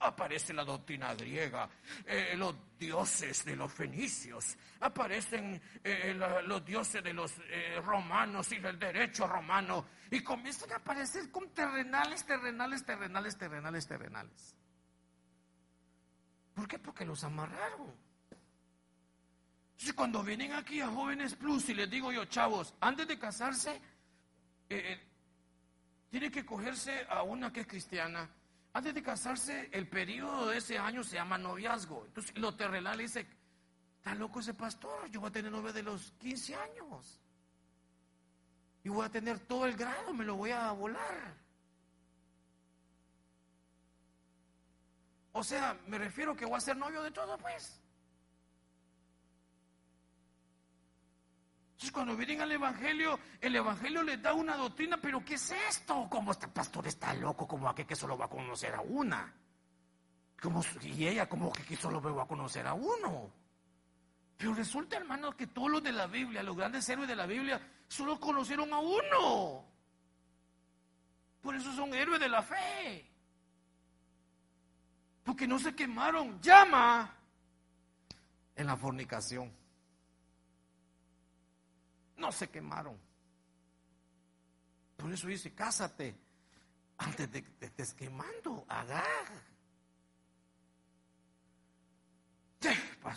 Aparece la doctrina griega, eh, los dioses de los fenicios, aparecen eh, los dioses de los eh, romanos y del derecho romano, y comienzan a aparecer con terrenales, terrenales, terrenales, terrenales, terrenales. ¿Por qué? Porque los amarraron. Entonces, cuando vienen aquí a Jóvenes Plus y les digo yo, chavos, antes de casarse, tiene que cogerse a una que es cristiana. Antes de casarse, el periodo de ese año se llama noviazgo. Entonces, lo terrenal dice, está loco ese pastor, yo voy a tener novia de los 15 años. Y voy a tener todo el grado, me lo voy a volar. O sea, me refiero que voy a ser novio de todo, pues. Entonces cuando vienen al Evangelio, el Evangelio les da una doctrina, pero ¿qué es esto? Como este pastor está loco, como aquel que solo va a conocer a una. Como, y ella como que solo vengo a conocer a uno. Pero resulta, hermano, que todos los de la Biblia, los grandes héroes de la Biblia, solo conocieron a uno. Por eso son héroes de la fe. Porque no se quemaron. Llama en la fornicación. No se quemaron. Por eso dice, cásate antes de que te estés quemando. Agar.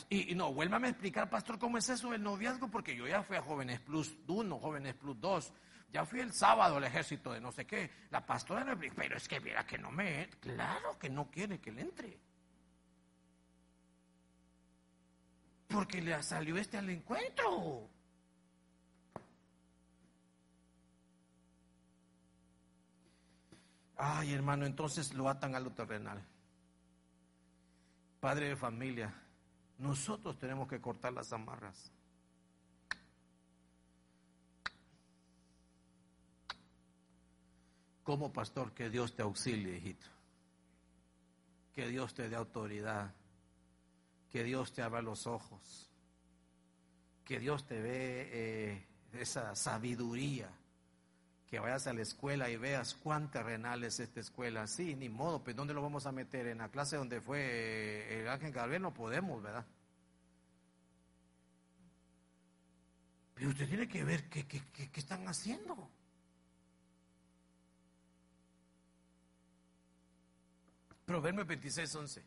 Y, no, vuélvame a explicar, pastor, cómo es eso del noviazgo, porque yo ya fui a Jóvenes Plus 1, Jóvenes Plus 2, ya fui el sábado al ejército de no sé qué. La pastora me dijo, pero es que mira que no me, claro que no quiere que le entre. Porque le salió este al encuentro. Ay, hermano, entonces lo atan a lo terrenal. Padre de familia, nosotros tenemos que cortar las amarras. Como pastor, que Dios te auxilie, hijito. Que Dios te dé autoridad. Que Dios te abra los ojos. Que Dios te dé eh, esa sabiduría. Que vayas a la escuela y veas cuán terrenal es esta escuela. Sí, ni modo, pues ¿dónde lo vamos a meter? En la clase donde fue eh, el ángel Gabriel no podemos, ¿verdad? Pero usted tiene que ver qué, qué, qué están haciendo. Proverbio 26, 11.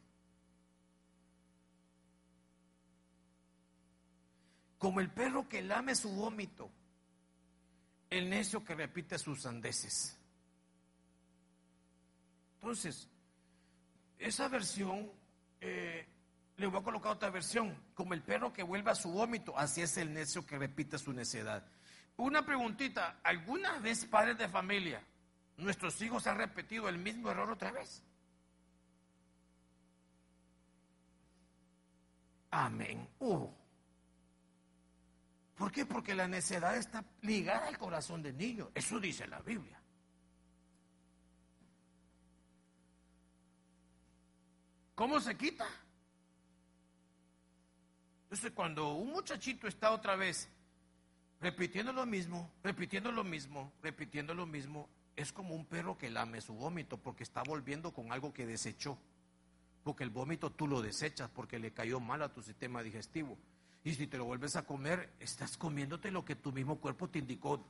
Como el perro que lame su vómito, el necio que repite sus sandeces. Entonces, esa versión, eh, le voy a colocar otra versión, como el perro que vuelve a su vómito, así es el necio que repite su necedad. Una preguntita, ¿alguna vez padres de familia, nuestros hijos han repetido el mismo error otra vez? Amén. Uh. ¿Por qué? Porque la necedad está ligada al corazón del niño. Eso dice la Biblia. ¿Cómo se quita? Entonces, cuando un muchachito está otra vez repitiendo lo mismo, repitiendo lo mismo, repitiendo lo mismo, es como un perro que lame su vómito porque está volviendo con algo que desechó porque el vómito tú lo desechas porque le cayó mal a tu sistema digestivo. Y si te lo vuelves a comer, estás comiéndote lo que tu mismo cuerpo te indicó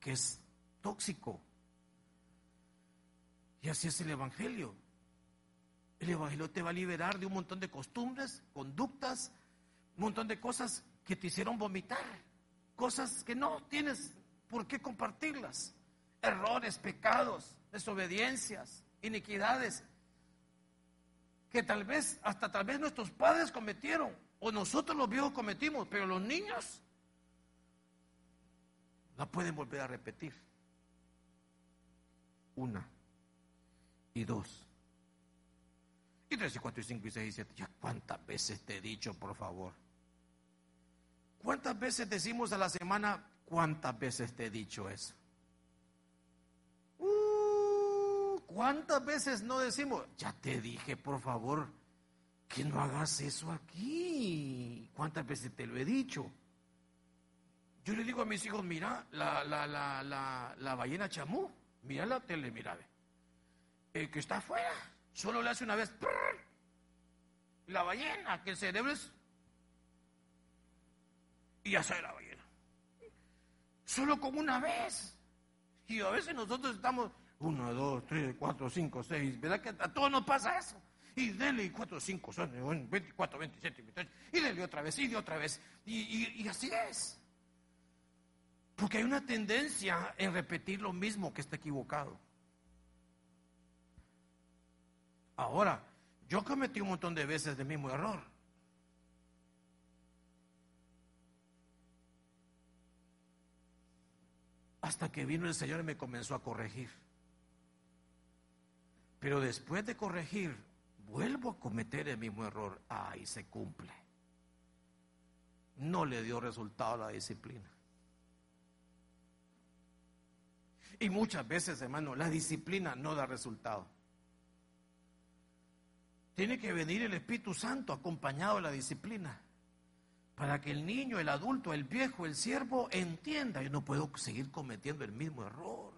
que es tóxico. Y así es el Evangelio. El Evangelio te va a liberar de un montón de costumbres, conductas, un montón de cosas que te hicieron vomitar, cosas que no tienes por qué compartirlas, errores, pecados, desobediencias, iniquidades que tal vez, hasta tal vez nuestros padres cometieron, o nosotros los viejos cometimos, pero los niños la pueden volver a repetir. Una y dos. Y tres y cuatro y cinco y seis y siete. Ya cuántas veces te he dicho, por favor. ¿Cuántas veces decimos a la semana, cuántas veces te he dicho eso? ¿Cuántas veces no decimos, ya te dije, por favor, que no hagas eso aquí? ¿Cuántas veces te lo he dicho? Yo le digo a mis hijos, mira, la, la, la, la, ballena chamú, mira la tele, mira, el que está afuera, solo le hace una vez, la ballena, que el cerebro es, y ya sale la ballena. Solo con una vez. Y a veces nosotros estamos, uno, dos, tres, cuatro, cinco, seis. ¿Verdad que a todos nos pasa eso? Y dele cuatro, cinco, son 24, 27, 28. Y dele otra vez, y de otra vez. Y, y así es. Porque hay una tendencia en repetir lo mismo que está equivocado. Ahora, yo cometí un montón de veces el mismo error. Hasta que vino el Señor y me comenzó a corregir. Pero después de corregir, vuelvo a cometer el mismo error. Ay, se cumple. No le dio resultado a la disciplina. Y muchas veces, hermano, la disciplina no da resultado. tiene que venir el Espíritu Santo acompañado de la disciplina para que el niño, el adulto, el viejo, el siervo entienda, yo no puedo seguir cometiendo el mismo error.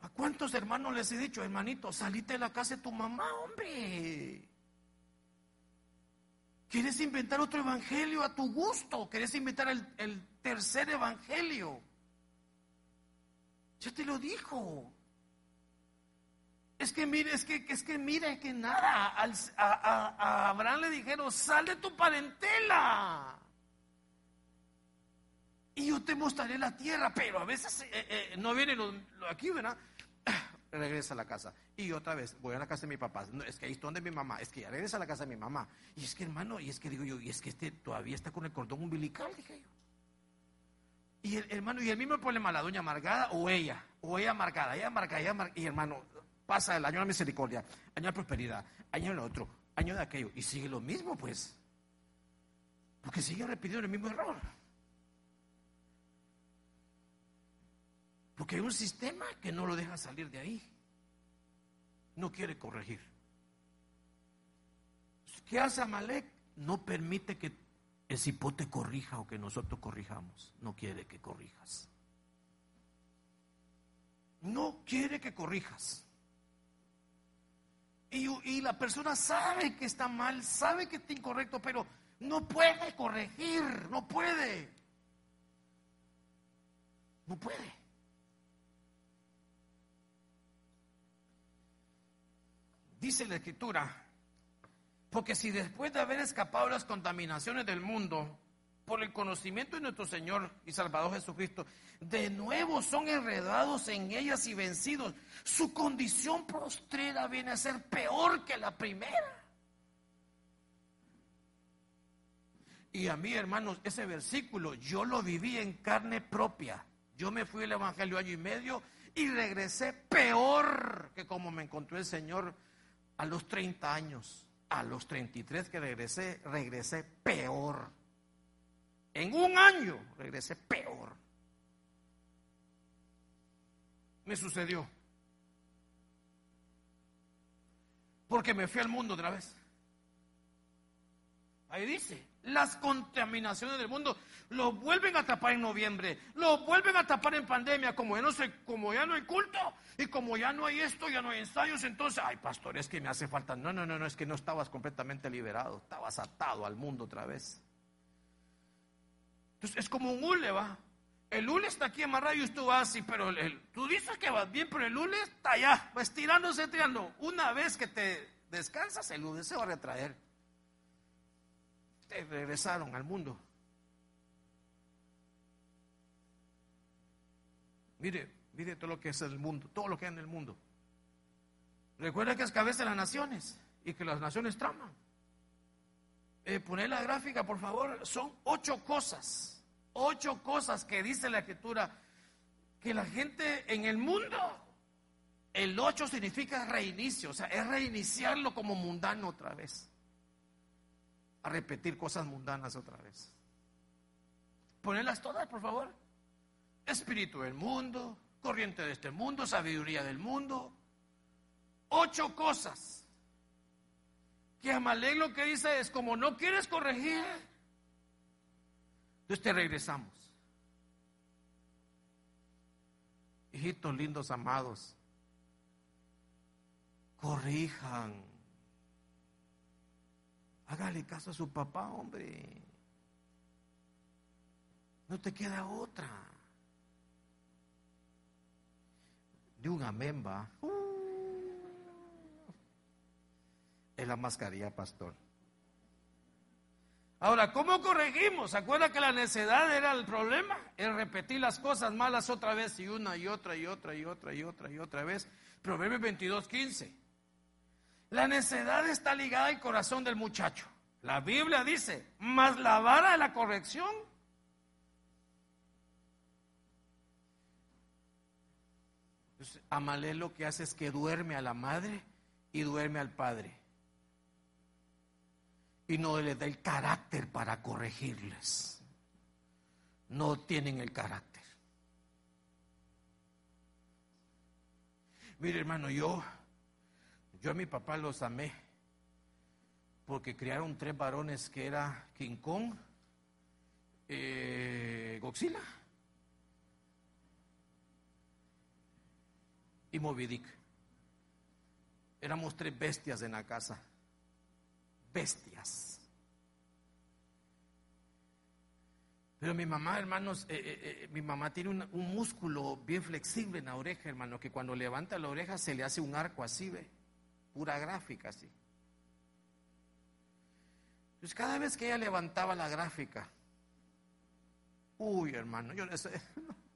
¿A cuántos hermanos les he dicho, hermanito, salite de la casa de tu mamá, hombre? ¿Quieres inventar otro evangelio a tu gusto? ¿Quieres inventar el, tercer evangelio? Ya te lo dijo. Es que mire, es que, es que mire que nada, a, Abraham le dijeron, sal de tu parentela. Y yo te mostraré la tierra, pero a veces eh, eh, no viene aquí, ¿verdad? regresa a la casa. Y otra vez, voy a la casa de mi papá. es que ahí está donde mi mamá. Es que ya regresa a la casa de mi mamá. Y es que, hermano, y es que digo yo, y es que este todavía está con el cordón umbilical, dije yo. Y el hermano, y el mismo problema, la doña amargada o ella, o ella amargada, ella amargada, ella amargada. Y hermano, pasa el año de la misericordia, año de prosperidad, año de otro, año de aquello. Y sigue lo mismo, pues. Porque sigue repitiendo el mismo error. Porque hay un sistema que no lo deja salir de ahí. No quiere corregir. ¿Qué hace Amalek? No permite que el cipote corrija o que nosotros corrijamos. No quiere que corrijas. No quiere que corrijas. Y, y, la persona sabe que está mal, sabe que está incorrecto, pero no puede corregir, no puede. No puede. Dice la escritura, porque si después de haber escapado las contaminaciones del mundo, por el conocimiento de nuestro Señor y Salvador Jesucristo, de nuevo son enredados en ellas y vencidos, su condición postrera viene a ser peor que la primera. Y a mí, hermanos, ese versículo yo lo viví en carne propia. Yo me fui al Evangelio año y medio y regresé peor que como me encontró el Señor a los 30 años, a los 33 que regresé, regresé peor. En un año regresé peor. Me sucedió. Porque me fui al mundo otra vez. Ahí dice, las contaminaciones del mundo lo vuelven a tapar en noviembre, lo vuelven a tapar en pandemia, como ya no sé, como ya no hay culto y como ya no hay esto, ya no hay ensayos, entonces, ay, pastor, es que me hace falta. No, no, no, no, es que no estabas completamente liberado, estabas atado al mundo otra vez. Entonces, es como un hule, va. El hule está aquí amarrado y tú vas así, pero tú dices que vas bien, pero el hule está allá, va estirándose, estirando. Una vez que te descansas, el hule se va a retraer. Regresaron al mundo. Mire, mire todo lo que es el mundo, todo lo que hay en el mundo. Recuerda que es cabeza de las naciones y que las naciones traman. Eh, poner la gráfica, por favor. Son ocho cosas, ocho cosas que dice la escritura que la gente en el mundo, el ocho significa reinicio, o sea, es reiniciarlo como mundano otra vez. Repetir cosas mundanas otra vez. Ponerlas todas, por favor espíritu del mundo, corriente de este mundo, sabiduría del mundo. Ocho cosas. Que Amalek lo que dice es, como no quieres corregir, entonces te regresamos. Hijitos lindos, amados, corrijan. Hágale caso a su papá, hombre. No te queda otra. de un amén va. Es la mascarilla, pastor. Ahora, ¿cómo corregimos? ¿Se acuerda que la necedad era el problema? El repetir las cosas malas otra vez y una y otra y otra y otra y otra y otra vez. Proverbios 22, 15. La necedad está ligada al corazón del muchacho. La Biblia dice, más la vara de la corrección Entonces, Amalé lo que hace es que duerme a la madre y duerme al padre. Y no le da el carácter para corregirles. No tienen el carácter. Mire, hermano, yo Yo a mi papá los amé porque criaron tres varones que era King Kong, eh, Godzilla y Moby Dick. Éramos tres bestias en la casa. Bestias. Pero mi mamá, hermanos, eh, eh, eh, mi mamá tiene un, un, músculo bien flexible en la oreja, hermano, que cuando levanta la oreja se le hace un arco así, ve, pura gráfica así. Entonces cada vez que ella levantaba la gráfica, uy, hermano, yo le sé.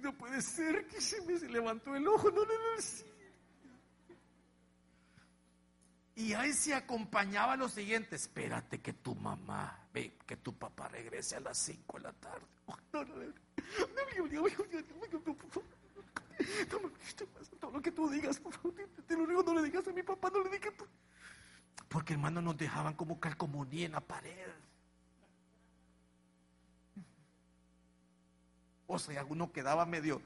No puede ser que se me levantó el ojo, no, no, no. Sí. Y ahí se acompañaba lo siguiente, espérate que tu mamá, ve, que tu papá regrese a las 5 de la tarde. No, no, no, todo lo que tú digas, por favor, te no le digas a mi papá, no le digas. Porque hermano nos dejaban como calcomanía en la pared. O sea, uno quedaba medio,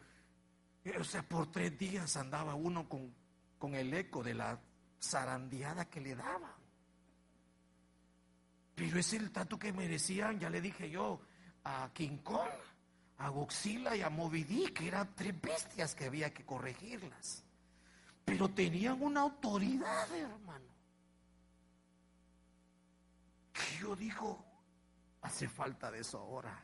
o sea, por tres días andaba uno con, con el eco de la zarandeada que le daban. Pero es el trato que merecían, ya le dije yo, a King Kong, a Godzilla y a Moby Dick, que eran tres bestias que había que corregirlas. Pero tenían una autoridad, hermano. Que yo digo, hace falta de eso ahora.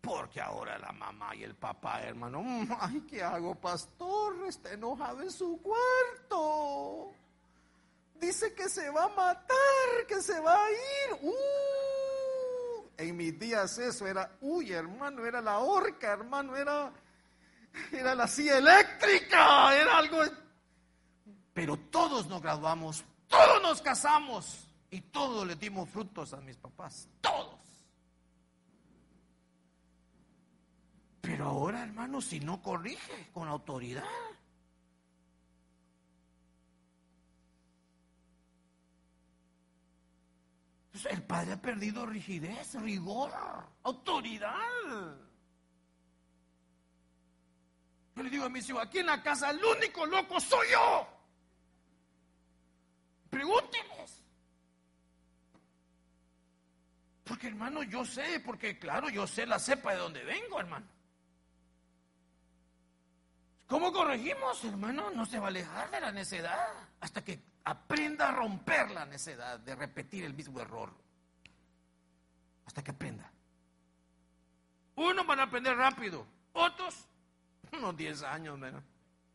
Porque ahora la mamá y el papá, hermano, ay, ¿qué hago, pastor? Está enojado en su cuarto. Dice que se va a matar, que se va a ir. Uh, en mis días eso era, uy, hermano, era la horca, hermano, era, era la silla eléctrica, era algo. Pero todos nos graduamos, todos nos casamos y todos le dimos frutos a mis papás, todos. Pero ahora, hermano, si no corrige con autoridad. El padre ha perdido rigidez, rigor, autoridad. Yo le digo a mis hijos, aquí en la casa el único loco soy yo. Pregúntenles. Porque hermano, yo sé, porque claro, yo sé la cepa de donde vengo, hermano. ¿Cómo corregimos, hermano? No se va a alejar de la necedad hasta que aprenda a romper la necedad de repetir el mismo error. Hasta que aprenda. Unos van a aprender rápido, otros unos 10 años, menos.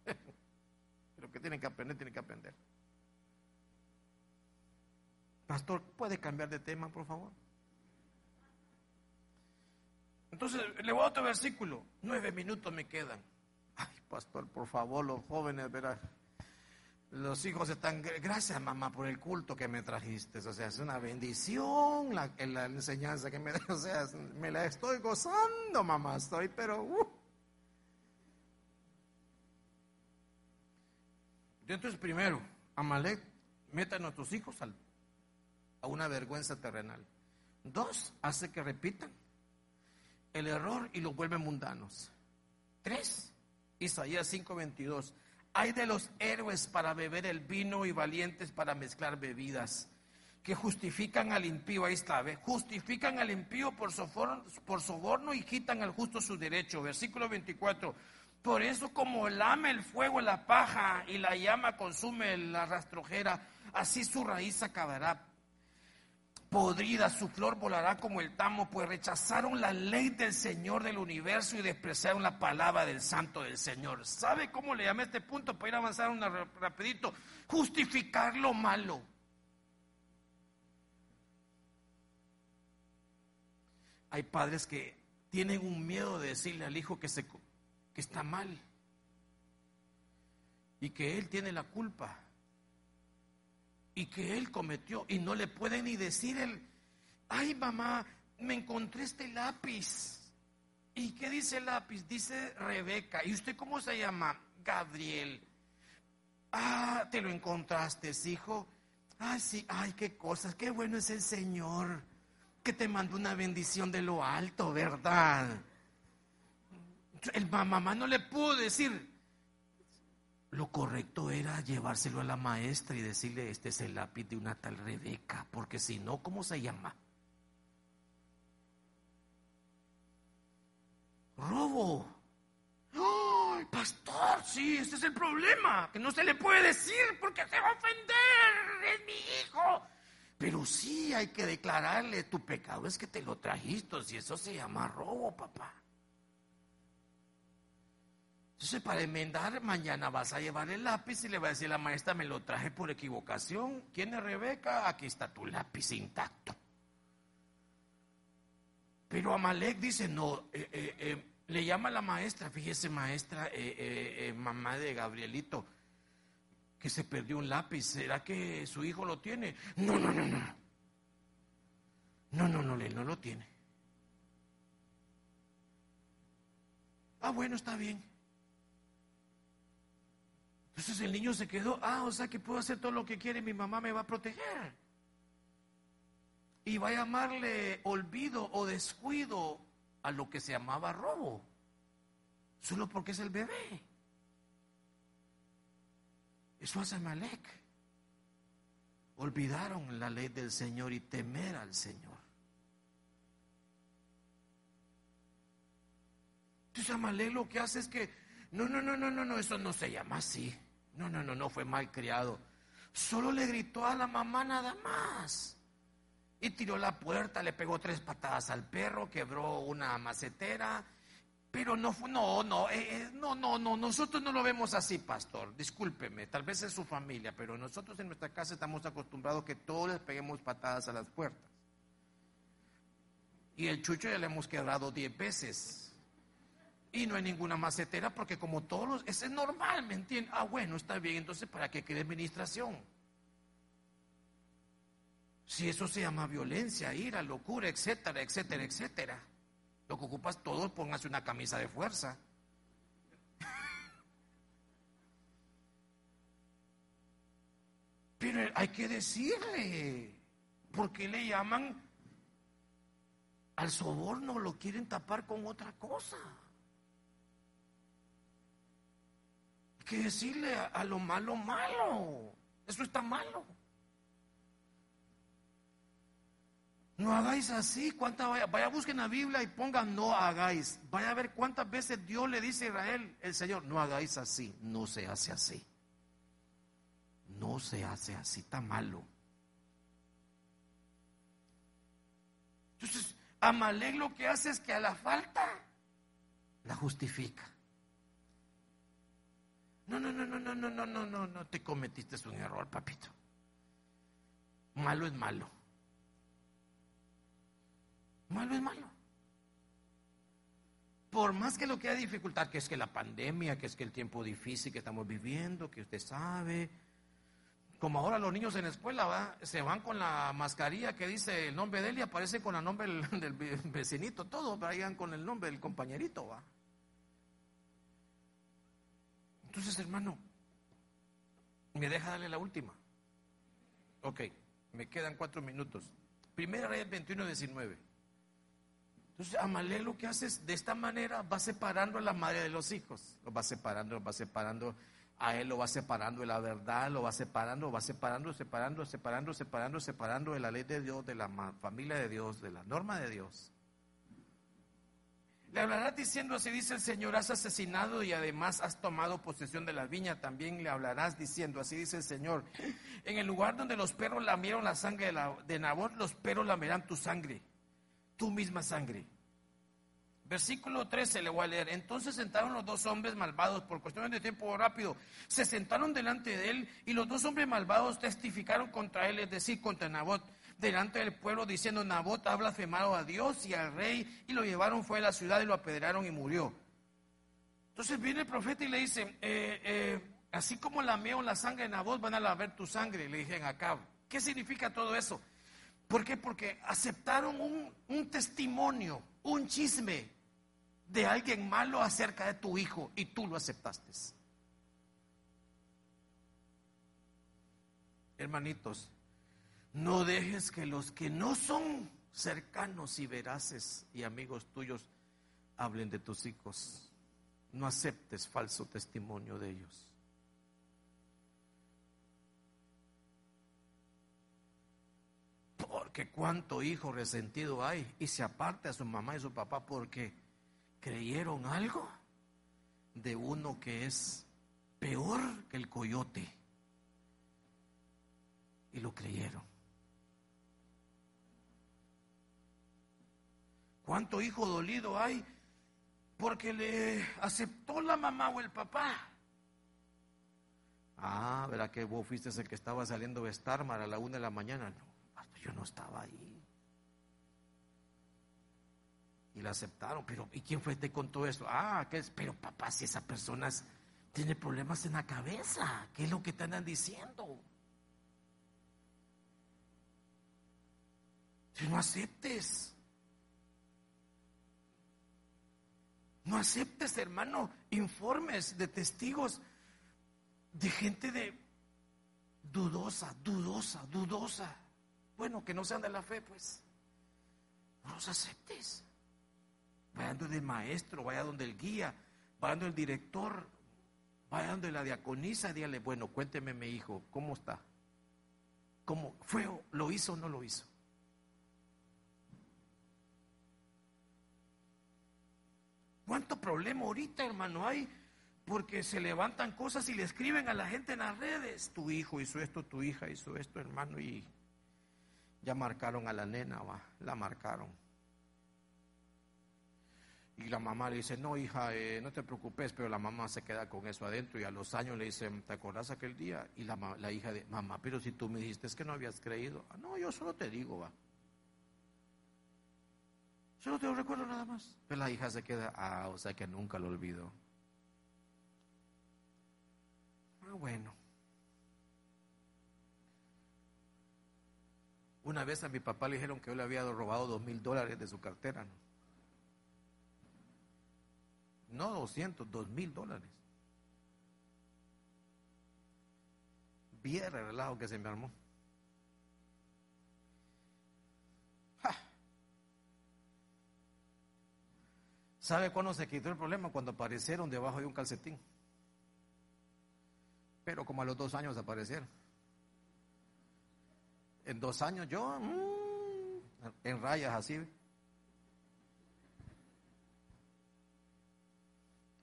Pero que tienen que aprender, tienen que aprender. Pastor, ¿puede cambiar de tema, por favor? Entonces, le voy a otro versículo. Nueve minutos me quedan. Pastor, por favor, los jóvenes, verás. Los hijos están, gracias mamá por el culto que me trajiste. O sea, es una bendición la, enseñanza que me O sea, me la estoy gozando, mamá. Estoy, pero. Uh. Entonces, primero, Amalek, meta a nuestros hijos a una vergüenza terrenal. Dos, hace que repitan el error y los vuelve mundanos. Tres, Isaías 5:22. Hay de los héroes para beber el vino y valientes para mezclar bebidas, que justifican al impío, ahí está, justifican al impío por soborno, por soborno y quitan al justo su derecho. Versículo 24. Por eso como lame el fuego la paja y la llama consume la rastrojera, así su raíz acabará podrida, su flor volará como el tamo, pues rechazaron la ley del Señor del universo y despreciaron la palabra del Santo del Señor. ¿Sabe cómo le llamé este punto para ir a avanzar una rapidito? Justificar lo malo. Hay padres que tienen un miedo de decirle al hijo que, se, que está mal y que él tiene la culpa y que él cometió y no le puede ni decir el, ay mamá, me encontré este lápiz. ¿Y qué dice el lápiz? Dice Rebeca. ¿Y usted cómo se llama? Gabriel. Ah, te lo encontraste, hijo. Ay, sí, ay, qué cosas, qué bueno es el Señor. que te mandó una bendición de lo alto, ¿verdad? El mamá no le pudo decir, lo correcto era llevárselo a la maestra y decirle, este es el lápiz de una tal Rebeca, porque si no, ¿cómo se llama? Robo. ¡Ay, pastor! Sí, ese es el problema, que no se le puede decir porque se va a ofender, es mi hijo. Pero sí hay que declararle, tu pecado es que te lo trajiste, si eso se llama robo, papá. Entonces, para enmendar, mañana vas a llevar el lápiz y le va a decir la maestra, me lo traje por equivocación. ¿Quién es Rebeca? Aquí está tu lápiz intacto. Pero Amalek dice, no, eh, eh, eh, le llama a la maestra, fíjese maestra, mamá de Gabrielito, que se perdió un lápiz, ¿será que su hijo lo tiene? No, no, no, no. No, no, no, él no lo tiene. Ah, bueno, está bien. Entonces el niño se quedó, ah, o sea que puedo hacer todo lo que quiere, mi mamá me va a proteger. Y va a llamarle olvido o descuido a lo que se llamaba robo, solo porque es el bebé. Eso hace Malek. Olvidaron la ley del Señor y temer al Señor. Entonces Amalek lo que hace es que, no, no, no, no, no, no, eso no se llama así. No, no, no, no fue mal criado. Solo le gritó a la mamá nada más. Y tiró la puerta, le pegó tres patadas al perro, quebró una macetera. Pero no fue, no, no, eh, eh, no, no, no, nosotros no lo vemos así, pastor. Discúlpeme, tal vez es su familia, pero nosotros en nuestra casa estamos acostumbrados que todos les peguemos patadas a las puertas. Y el chucho ya le hemos quebrado diez veces. Y no hay ninguna macetera porque como todos los... Eso es normal, ¿me entienden? Ah, bueno, está bien, entonces ¿para qué quede administración? Si eso se llama violencia, ira, locura, etcétera, etcétera, etcétera. Lo que ocupas todos, póngase una camisa de fuerza. Pero hay que decirle, ¿por qué le llaman al soborno? Lo quieren tapar con otra cosa. Que decirle a, lo malo malo. Eso está malo. No hagáis así. ¿Cuánta vaya, vaya, busquen la Biblia y pongan no hagáis. Vaya a ver cuántas veces Dios le dice a Israel, el Señor, no hagáis así. No se hace así. No se hace así. Está malo. Entonces, Amalek lo que hace es que a la falta la justifica. No, no, no, no, no, no, no, no, no, no te cometiste un error, papito. Malo es malo. Malo es malo. Por más que lo que hay dificultad, que es que la pandemia, que es que el tiempo difícil que estamos viviendo, que usted sabe, como ahora los niños en la escuela ¿va? se van con la mascarilla que dice el nombre de él y aparece con el nombre del, del vecinito, todo, vayan con el nombre del compañerito, va. Entonces, hermano, ¿me deja darle la última? Ok, me quedan cuatro minutos. Primera Reyes 21, 19. Entonces, Amalé lo que hace es, de esta manera, va separando a la madre de los hijos. Lo va separando, lo va separando a él, lo va separando de la verdad, lo va separando, va separando, separando, separando, separando, separando de la ley de Dios, de la familia de Dios, de la norma de Dios. Le hablarás diciendo, así dice el Señor, has asesinado y además has tomado posesión de la viña. También le hablarás diciendo, así dice el Señor, en el lugar donde los perros lamieron la sangre de, la, Nabot, los perros lamerán tu sangre, tu misma sangre. Versículo 13 le voy a leer. Entonces sentaron los dos hombres malvados, por cuestiones de tiempo rápido, se sentaron delante de él y los dos hombres malvados testificaron contra él, es decir, contra Nabot delante del pueblo diciendo, Nabot ha blasfemado a Dios y al rey y lo llevaron fuera de la ciudad y lo apedrearon y murió. Entonces viene el profeta y le dice, eh, eh, así como lamearon la sangre de Nabot, van a lavar tu sangre, le dije acá. ¿Qué significa todo eso? ¿Por qué? Porque aceptaron un, un testimonio, un chisme de alguien malo acerca de tu hijo y tú lo aceptaste. Hermanitos, no dejes que los que no son cercanos y veraces y amigos tuyos hablen de tus hijos. No aceptes falso testimonio de ellos. Porque cuánto hijo resentido hay y se aparte a su mamá y su papá porque creyeron algo de uno que es peor que el coyote. Y lo creyeron. ¿Cuánto hijo dolido hay porque le aceptó la mamá o el papá? Ah, ¿verdad que vos fuiste el que estaba saliendo de Starmar a la una de la mañana? No, yo no estaba ahí. Y la aceptaron, pero ¿y quién fue este con todo esto? Ah, ¿qué es? Pero papá, si esa persona tiene problemas en la cabeza, ¿qué es lo que te andan diciendo? Si no aceptes. No aceptes, hermano, informes de testigos de gente de dudosa, dudosa, dudosa. Bueno, que no sean de la fe, pues. No los aceptes. Vaya donde el maestro, vaya donde el guía, vaya donde el director, vaya donde la diaconisa, dígale, bueno, cuénteme mi hijo, ¿cómo está? ¿Cómo fue? ¿Lo hizo o no lo hizo? ¿Cuánto problema ahorita, hermano, hay? Porque se levantan cosas y le escriben a la gente en las redes. Tu hijo hizo esto, tu hija hizo esto, hermano, y ya marcaron a la nena, va, la marcaron. Y la mamá le dice, no, hija, eh, no te preocupes, pero la mamá se queda con eso adentro. Y a los años le dice, ¿te acordás aquel día? Y la, la hija de, mamá, pero si tú me dijiste es que no habías creído. Ah, no, yo solo te digo, va. Solo te lo recuerdo nada más. Pero la hija se queda, ah, o sea que nunca lo olvidó. Ah, bueno. Una vez a mi papá le dijeron que yo le había robado dos mil dólares de su cartera. No, no 200, dos mil dólares. Bien el relajo que se me armó. ¿Sabe cuándo se quitó el problema? Cuando aparecieron debajo de un calcetín. Pero como a los dos años aparecieron. En dos años yo, mm, en rayas así.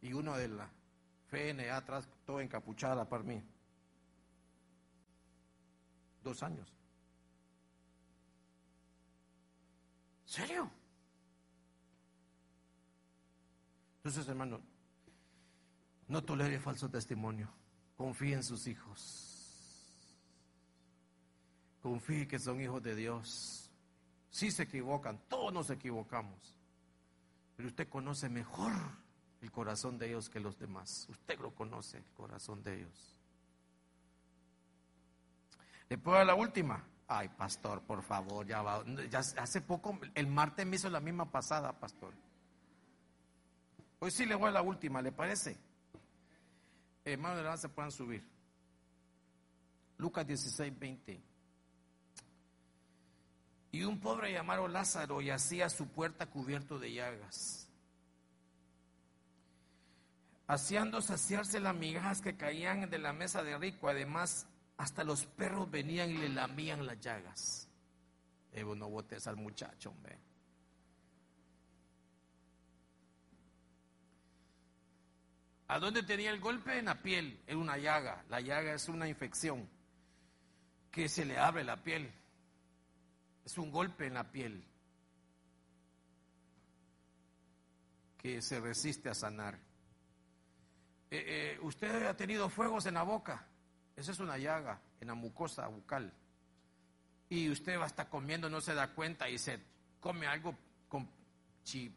Y uno de la FNA atrás, todo encapuchada para mí. Dos años. ¿Serio? Entonces, hermano, no tolere falso testimonio. Confíe en sus hijos. Confíe que son hijos de Dios. Si se equivocan, todos nos equivocamos. Pero usted conoce mejor el corazón de ellos que los demás. Usted lo conoce, el corazón de ellos. ¿Le puedo dar la última? Ay, pastor, por favor, ya va. Ya hace poco, el martes me hizo la misma pasada, pastor. Hoy sí le voy a la última, ¿le parece? Hermano de la se puedan subir. Lucas 16, 20. Y un pobre llamado Lázaro yacía a su puerta cubierto de llagas, haciendo saciarse las migajas que caían de la mesa de rico. Además, hasta los perros venían y le lamían las llagas. Evo, no botes al muchacho, hombre. ¿A dónde tenía el golpe? En la piel, en una llaga. La llaga es una infección que se le abre la piel. Es un golpe en la piel que se resiste a sanar. Eh, eh, usted ha tenido fuegos en la boca. Esa es una llaga en la mucosa bucal. Y usted va a estar comiendo, no se da cuenta y se come algo con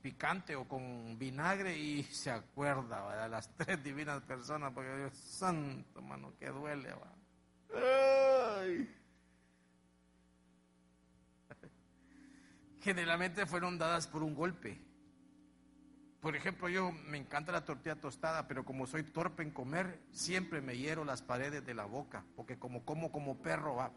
picante o con vinagre y se acuerda de las tres divinas personas, porque Dios santo, mano, que duele. Generalmente fueron dadas por un golpe. Por ejemplo, yo me encanta la tortilla tostada, pero como soy torpe en comer, siempre me hiero las paredes de la boca, porque como como como perro va.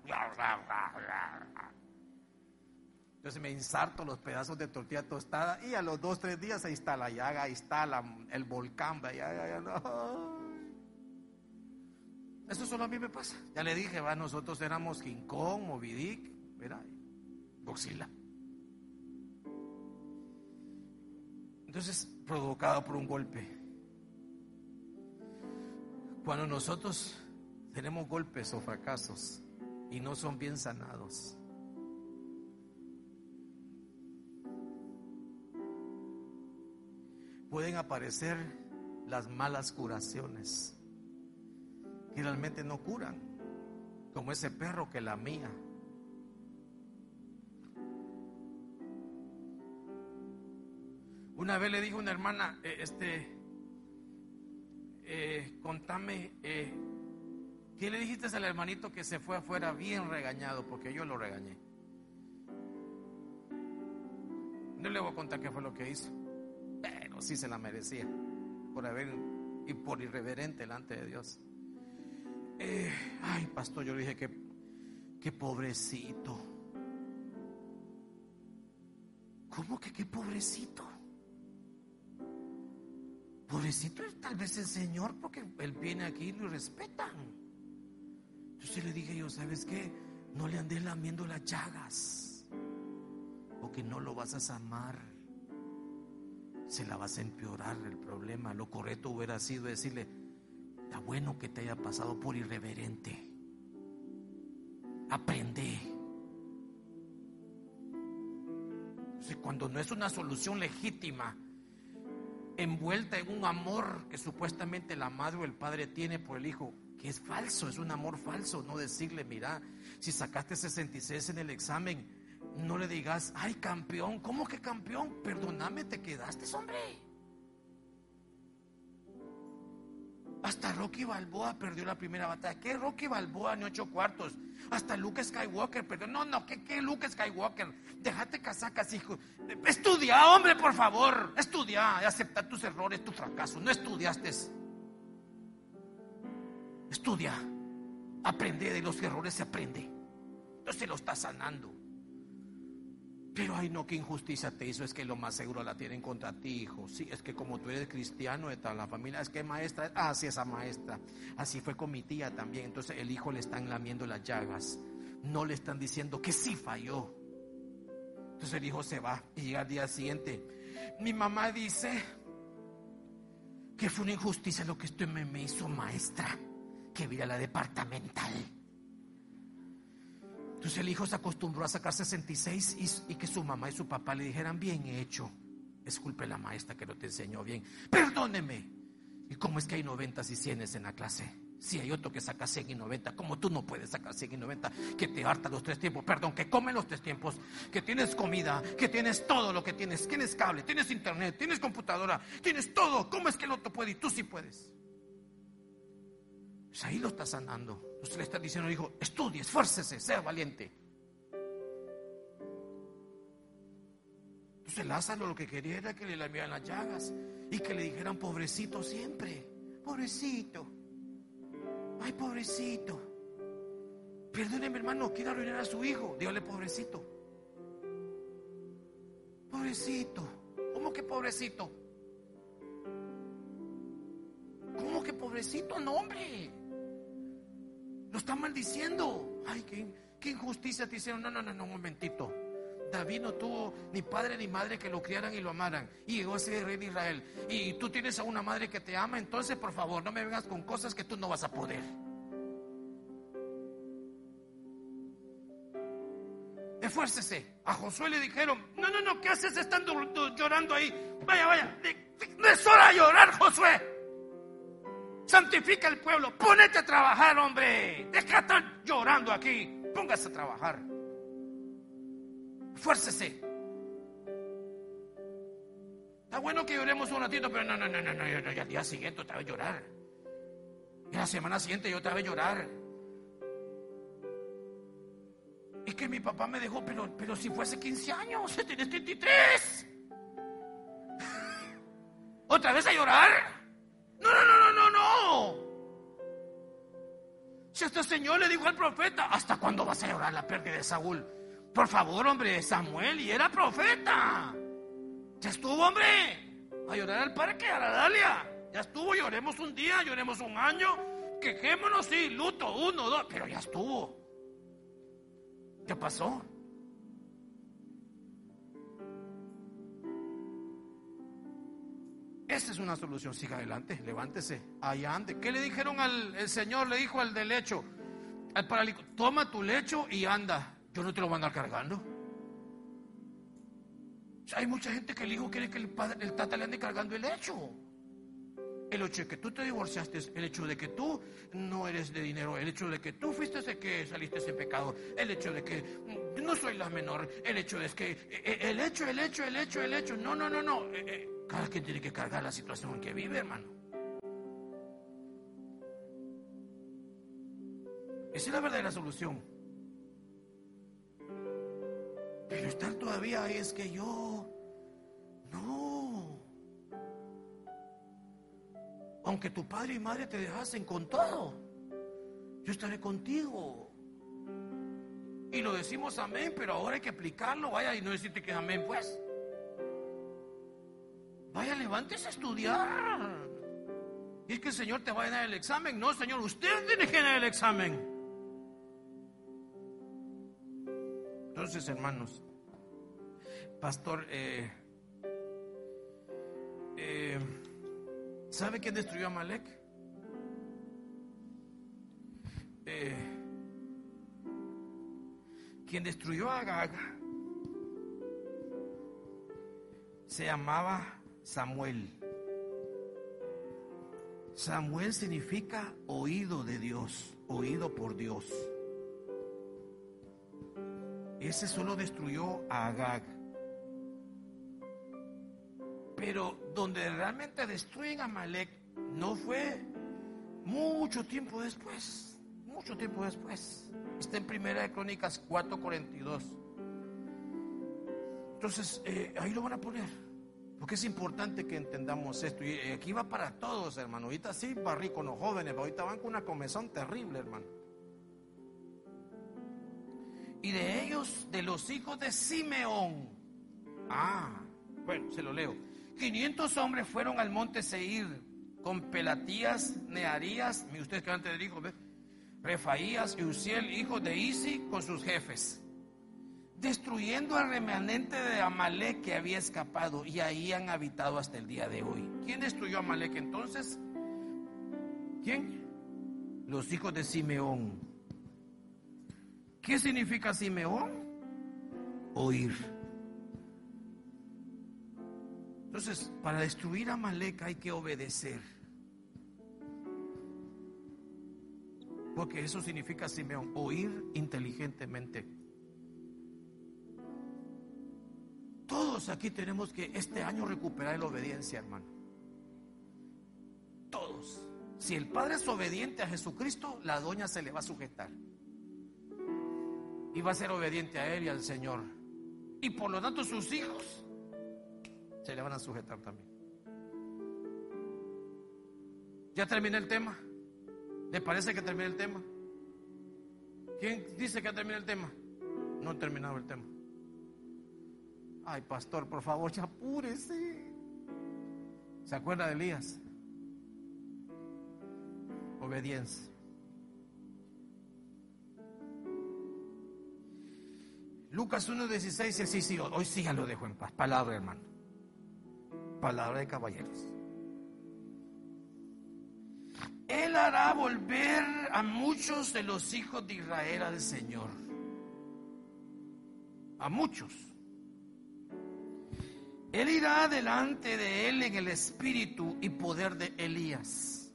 Entonces me inserto los pedazos de tortilla tostada y a los dos, tres días ahí está la llaga, ahí está el volcán. Eso solo a mí me pasa. Ya le dije, va, nosotros éramos King Kong, Moby Dick. Entonces, provocado por un golpe. Cuando nosotros tenemos golpes o fracasos y no son bien sanados, pueden aparecer las malas curaciones que realmente no curan, como ese perro que la mía. Una vez le dijo una hermana, eh, este, eh, contame, eh, ¿qué le dijiste al hermanito que se fue afuera bien regañado? Porque yo lo regañé. No le voy a contar qué fue lo que hizo sí se la merecía por haber y por irreverente delante de Dios. Eh, ay, pastor, yo le dije que, que pobrecito. ¿Cómo que qué pobrecito? Pobrecito es tal vez el Señor porque Él viene aquí y lo respetan. Entonces le dije yo, ¿sabes qué? No le andes lamiendo las llagas. Porque no lo vas a amar se la vas a empeorar el problema. Lo correcto hubiera sido decirle, está bueno que te haya pasado por irreverente. Aprende. cuando no es una solución legítima, envuelta en un amor que supuestamente la madre o el padre tiene por el hijo, que es falso, es un amor falso, no decirle, mira, si sacaste 66 en el examen, no le digas, ay campeón, ¿cómo que campeón? Perdóname, te quedaste, hombre. Hasta Rocky Balboa perdió la primera batalla. ¿Qué Rocky Balboa en ocho cuartos? Hasta Luke Skywalker perdió. No, no, ¿qué, qué Luke Skywalker? Déjate casacas, hijo. Estudia, hombre, por favor. Estudia acepta tus errores, tu fracaso. No estudiaste. Estudia. Aprende de los errores, se aprende. Entonces lo está sanando. Pero ay no, qué injusticia te hizo, es que lo más seguro la tienen contra ti, hijo. Sí, es que como tú eres cristiano de toda la familia, es que maestra, ah, sí, esa maestra. Así fue con mi tía también. Entonces el hijo le están lamiendo las llagas. No le están diciendo que sí falló. Entonces el hijo se va y llega al día siguiente. Mi mamá dice que fue una injusticia lo que esto me, me hizo maestra, que vira la departamental. Entonces el hijo se acostumbró a sacar 66 y, que su mamá y su papá le dijeran, bien hecho, de la maestra que no te enseñó bien, perdóneme. ¿Y cómo es que hay 90 y 100 en la clase? Si hay otro que saca 100 y 90, como tú no puedes sacar 100 y 90, que te harta los tres tiempos, perdón, que come los tres tiempos, que tienes comida, que tienes todo lo que tienes, tienes cable, tienes internet, tienes computadora, tienes todo, ¿cómo es que el otro puede y tú sí puedes? Pues ahí lo está sanando. Usted le está diciendo, hijo, estudie, esfuércese, sea valiente. Entonces Lázaro lo que quería era que le lamieran las llagas y que le dijeran pobrecito siempre. Pobrecito. Ay, pobrecito. Perdóneme, hermano, quiere arruinar a su hijo. Dígale, pobrecito. Pobrecito. ¿Cómo que pobrecito? ¿Cómo que pobrecito? No, hombre. Lo está maldiciendo. Ay, qué, injusticia te hicieron. No, no, no, no, un momentito. David no tuvo ni padre ni madre que lo criaran y lo amaran. Y llegó a ser rey de Israel. Y tú tienes a una madre que te ama. Entonces, por favor, no me vengas con cosas que tú no vas a poder. Esfuércese. A Josué le dijeron: No, no, no, ¿qué haces estando llorando ahí? Vaya, vaya. No es hora de llorar, Josué. Santifica el pueblo. Pónete a trabajar, hombre. Deja de estar llorando aquí. Póngase a trabajar. Fuércese. Está bueno que lloremos un ratito, pero no, no, no, no, no, no, al día siguiente otra vez llorar. Y la semana siguiente yo otra vez llorar. Es que mi papá me dejó, pero, pero si fuese 15 años, tienes 33. ¿Otra vez a llorar? No, no, no, no, Si este Señor le dijo al profeta, ¿hasta cuándo vas a llorar la pérdida de Saúl? Por favor, hombre, Samuel, y era profeta. Ya estuvo, hombre. A llorar al parque, a la Dalia. Ya estuvo, lloremos un día, lloremos un año. Quejémonos, sí, luto, uno, dos, pero ya estuvo. ¿Qué pasó? Esa es una solución. Siga adelante, levántese, allá ande. ¿Qué le dijeron al Señor? Le dijo al del lecho, al paralítico, toma tu lecho y anda. Yo no te lo voy a andar cargando. hay mucha gente que el hijo quiere que el, padre, el tata le ande cargando el lecho. El hecho de que tú te divorciaste, el hecho de que tú no eres de dinero, el hecho de que tú fuiste de que saliste ese pecado, el hecho de que no soy la menor, el hecho de que e, e, el hecho, el hecho, el hecho, el hecho, no, no, no, no. Eh, eh, cada quien tiene que cargar la situación en que vive, hermano. Esa es la verdadera solución. Pero estar todavía ahí es que yo, no. Aunque tu padre y madre te dejasen con todo, yo estaré contigo. Y lo decimos amén, pero ahora hay que aplicarlo, vaya y no decirte que amén, pues. Vaya, levántese a estudiar. Es que el Señor te va a dar el examen. No, Señor, usted tiene que dar el examen. Entonces, hermanos, pastor, eh, eh, ¿sabe quién destruyó a Malek? Eh, quien destruyó a Gaga se llamaba Samuel. Samuel significa oído de Dios, oído por Dios. Ese solo destruyó a Agag. Pero donde realmente destruyen a Malek no fue mucho tiempo después. Mucho tiempo después. Está en Primera de Crónicas 4:42. Entonces, eh, ahí lo van a poner. Porque es importante que entendamos esto. Y aquí va para todos, hermano. Ahorita sí barrí con los jóvenes, pero ahorita van con una comezón terrible, hermano. Y de ellos, de los hijos de Simeón. Ah, bueno, se lo leo. 500 hombres fueron al monte Seir con Pelatías, Nearías, ustedes que antes dijo, Refaías y Uziel, hijos de Isi, con sus jefes destruyendo al remanente de Amalek que había escapado y ahí han habitado hasta el día de hoy. ¿Quién destruyó a Amalek entonces? ¿Quién? Los hijos de Simeón. ¿Qué significa Simeón? Oír. Entonces, para destruir a Amalek hay que obedecer. Porque eso significa Simeón, oír inteligentemente. Todos aquí tenemos que este año recuperar la obediencia, hermano. Todos. Si el padre es obediente a Jesucristo, la doña se le va a sujetar. Y va a ser obediente a él y al Señor. Y por lo tanto sus hijos se le van a sujetar también. ¿Ya terminé el tema? ¿Le parece que terminé el tema? ¿Quién dice que ha terminado el tema? No he terminado el tema. Ay, pastor, por favor, ya apúrese. ¿Se acuerda de Elías? Obediencia. Lucas 1.16 sí, sí, hoy sí ya lo dejo en paz. Palabra, hermano. Palabra de caballeros. Él hará volver a muchos de los hijos de Israel al Señor. A muchos. Él irá delante de él en el espíritu y poder de Elías.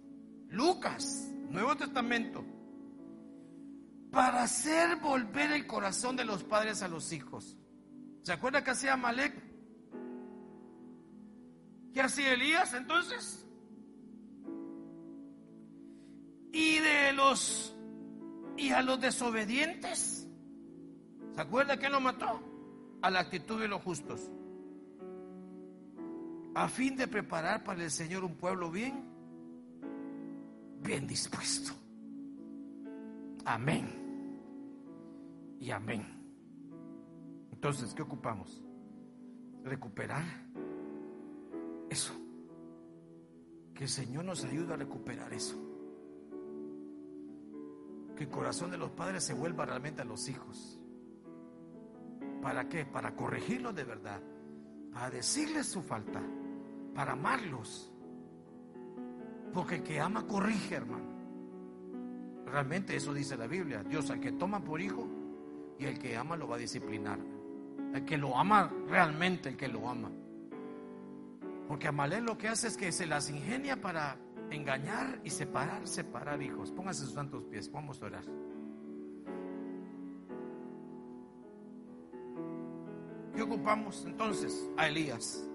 Lucas, Nuevo Testamento. Para hacer volver el corazón de los padres a los hijos. ¿Se acuerda que hacía Malek? ¿Qué hacía Elías entonces? Y de los y a los desobedientes. ¿Se acuerda que lo mató? A la actitud de los justos a fin de preparar para el Señor un pueblo bien, bien dispuesto. Amén. Y amén. Entonces, ¿qué ocupamos? Recuperar eso. Que el Señor nos ayude a recuperar eso. Que el corazón de los padres se vuelva realmente a los hijos. ¿Para qué? Para corregirlos de verdad. Para decirles su falta. Para amarlos. Porque el que ama corrige, hermano. Realmente eso dice la Biblia. Dios al que toma por hijo y el que ama lo va a disciplinar. El que lo ama realmente, el que lo ama. Porque Amalé lo que hace es que se las ingenia para engañar y separar, separar hijos. Póngase sus santos pies, vamos a orar. ¿Qué ocupamos entonces? A Elías.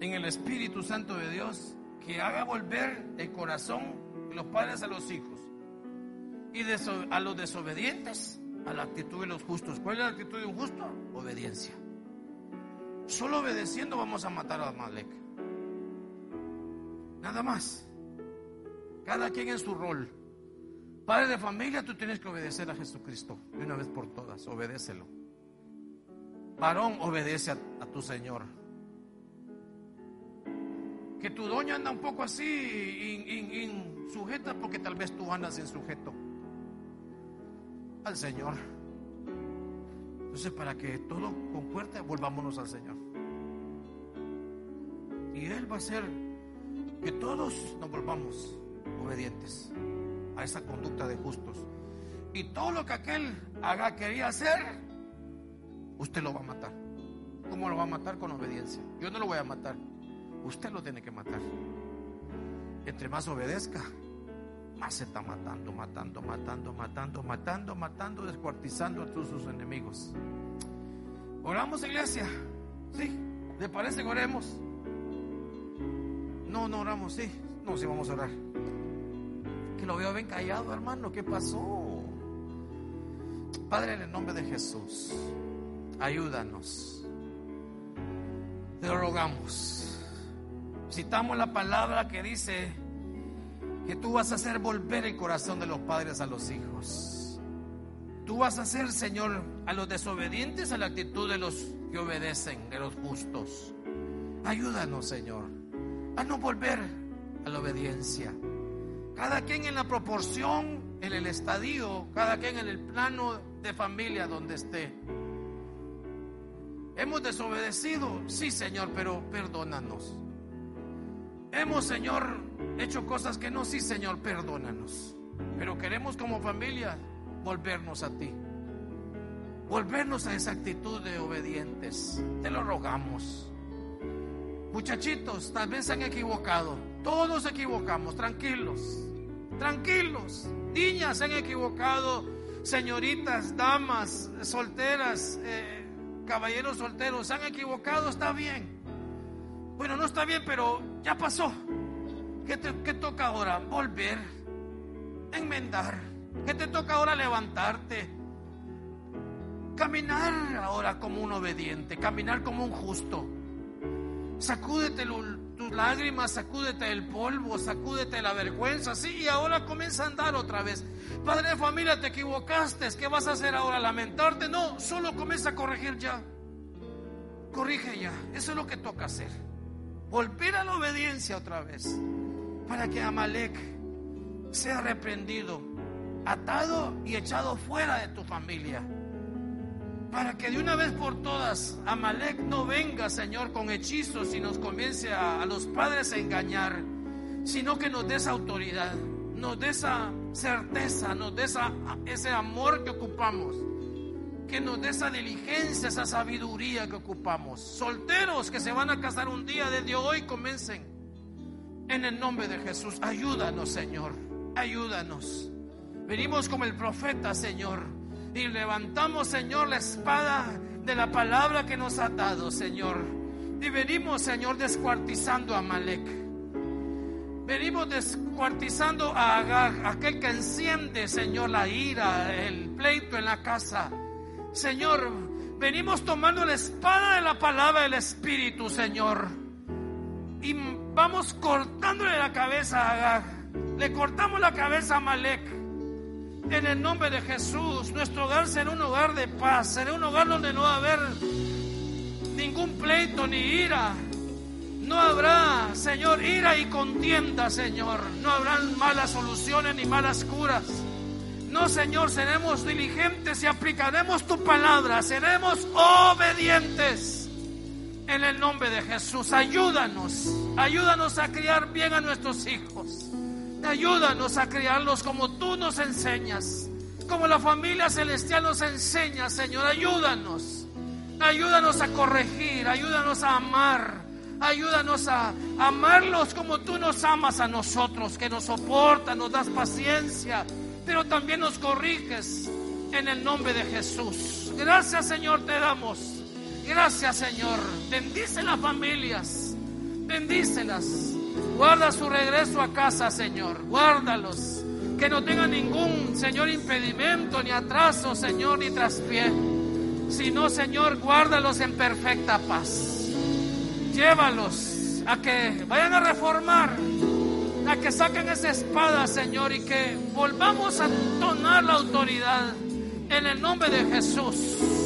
En el Espíritu Santo de Dios, que haga volver el corazón de los padres a los hijos y a los desobedientes a la actitud de los justos. ¿Cuál es la actitud de un justo? Obediencia. Solo obedeciendo vamos a matar a Amalek. Nada más. Cada quien en su rol. Padre de familia, tú tienes que obedecer a Jesucristo de una vez por todas. Obedécelo. Varón, obedece a, tu Señor. Que tu doña anda un poco así, in, sujeta, porque tal vez tú andas en sujeto al Señor. Entonces, para que todo concuerde, volvámonos al Señor. Y Él va a hacer que todos nos volvamos obedientes a esa conducta de justos. Y todo lo que aquel haga quería hacer, usted lo va a matar. ¿Cómo lo va a matar? Con obediencia. Yo no lo voy a matar. Usted lo tiene que matar. Entre más obedezca, más se está matando, matando, matando, matando, matando, matando, descuartizando a todos sus enemigos. Oramos, iglesia. Sí, ¿le parece que oremos? No, no oramos, sí. No, sí vamos a orar. Que lo veo bien callado, hermano. ¿Qué pasó? Padre, en el nombre de Jesús, ayúdanos. Te rogamos. Citamos la palabra que dice que tú vas a hacer volver el corazón de los padres a los hijos. Tú vas a hacer, Señor, a los desobedientes a la actitud de los que obedecen, de los justos. Ayúdanos, Señor, a no volver a la obediencia. Cada quien en la proporción, en el estadio, cada quien en el plano de familia donde esté. Hemos desobedecido, sí, Señor, pero perdónanos. Hemos, Señor, hecho cosas que no, sí, Señor, perdónanos. Pero queremos como familia volvernos a ti. Volvernos a esa actitud de obedientes. Te lo rogamos. Muchachitos, tal vez se han equivocado. Todos equivocamos, tranquilos. Tranquilos. Niñas se han equivocado. Señoritas, damas, solteras, eh, caballeros solteros, se han equivocado, está bien. Bueno, no está bien, pero ya pasó. ¿Qué, te, toca ahora? Volver, enmendar. ¿Qué te toca ahora? Levantarte. Caminar ahora como un obediente, caminar como un justo. Sacúdete tus lágrimas, sacúdete el polvo, sacúdete la vergüenza, sí, y ahora comienza a andar otra vez. Padre de familia, te equivocaste, ¿qué vas a hacer ahora? ¿Lamentarte? No, solo comienza a corregir ya. Corrige ya, eso es lo que toca hacer volver a la obediencia otra vez, para que Amalek sea reprendido, atado y echado fuera de tu familia. Para que de una vez por todas Amalek no venga, Señor, con hechizos y nos comience a, los padres a engañar, sino que nos dé esa autoridad, nos dé esa certeza, nos dé esa, ese amor que ocupamos que nos dé esa diligencia, esa sabiduría que ocupamos. Solteros que se van a casar un día, desde hoy comiencen. En el nombre de Jesús, ayúdanos, Señor, ayúdanos. Venimos como el profeta, Señor, y levantamos, Señor, la espada de la palabra que nos ha dado, Señor. Y venimos, Señor, descuartizando a Malek. Venimos descuartizando a Agar, aquel que enciende, Señor, la ira, el pleito en la casa. Señor, venimos tomando la espada de la palabra del Espíritu, Señor. Y vamos cortándole la cabeza a Agag. Le cortamos la cabeza a Malek. En el nombre de Jesús, nuestro hogar será un hogar de paz, será un hogar donde no va a haber ningún pleito ni ira. No habrá, Señor, ira y contienda, Señor. No habrán malas soluciones ni malas curas. No, Señor, seremos diligentes y aplicaremos tu palabra. Seremos obedientes. En el nombre de Jesús, ayúdanos. Ayúdanos a criar bien a nuestros hijos. Ayúdanos a criarlos como tú nos enseñas. Como la familia celestial nos enseña, Señor. Ayúdanos. Ayúdanos a corregir. Ayúdanos a amar. Ayúdanos a amarlos como tú nos amas a nosotros, que nos soporta, nos das paciencia, pero también nos corriges en el nombre de Jesús. Gracias Señor te damos. Gracias Señor. Bendice las familias. Bendícelas. Guarda su regreso a casa, Señor. Guárdalos. Que no tengan ningún, Señor, impedimento, ni atraso, Señor, ni traspié. Sino, Señor, guárdalos en perfecta paz llévalos a que vayan a reformar, a que saquen esa espada, Señor, y que volvamos a tonar la autoridad en el nombre de Jesús.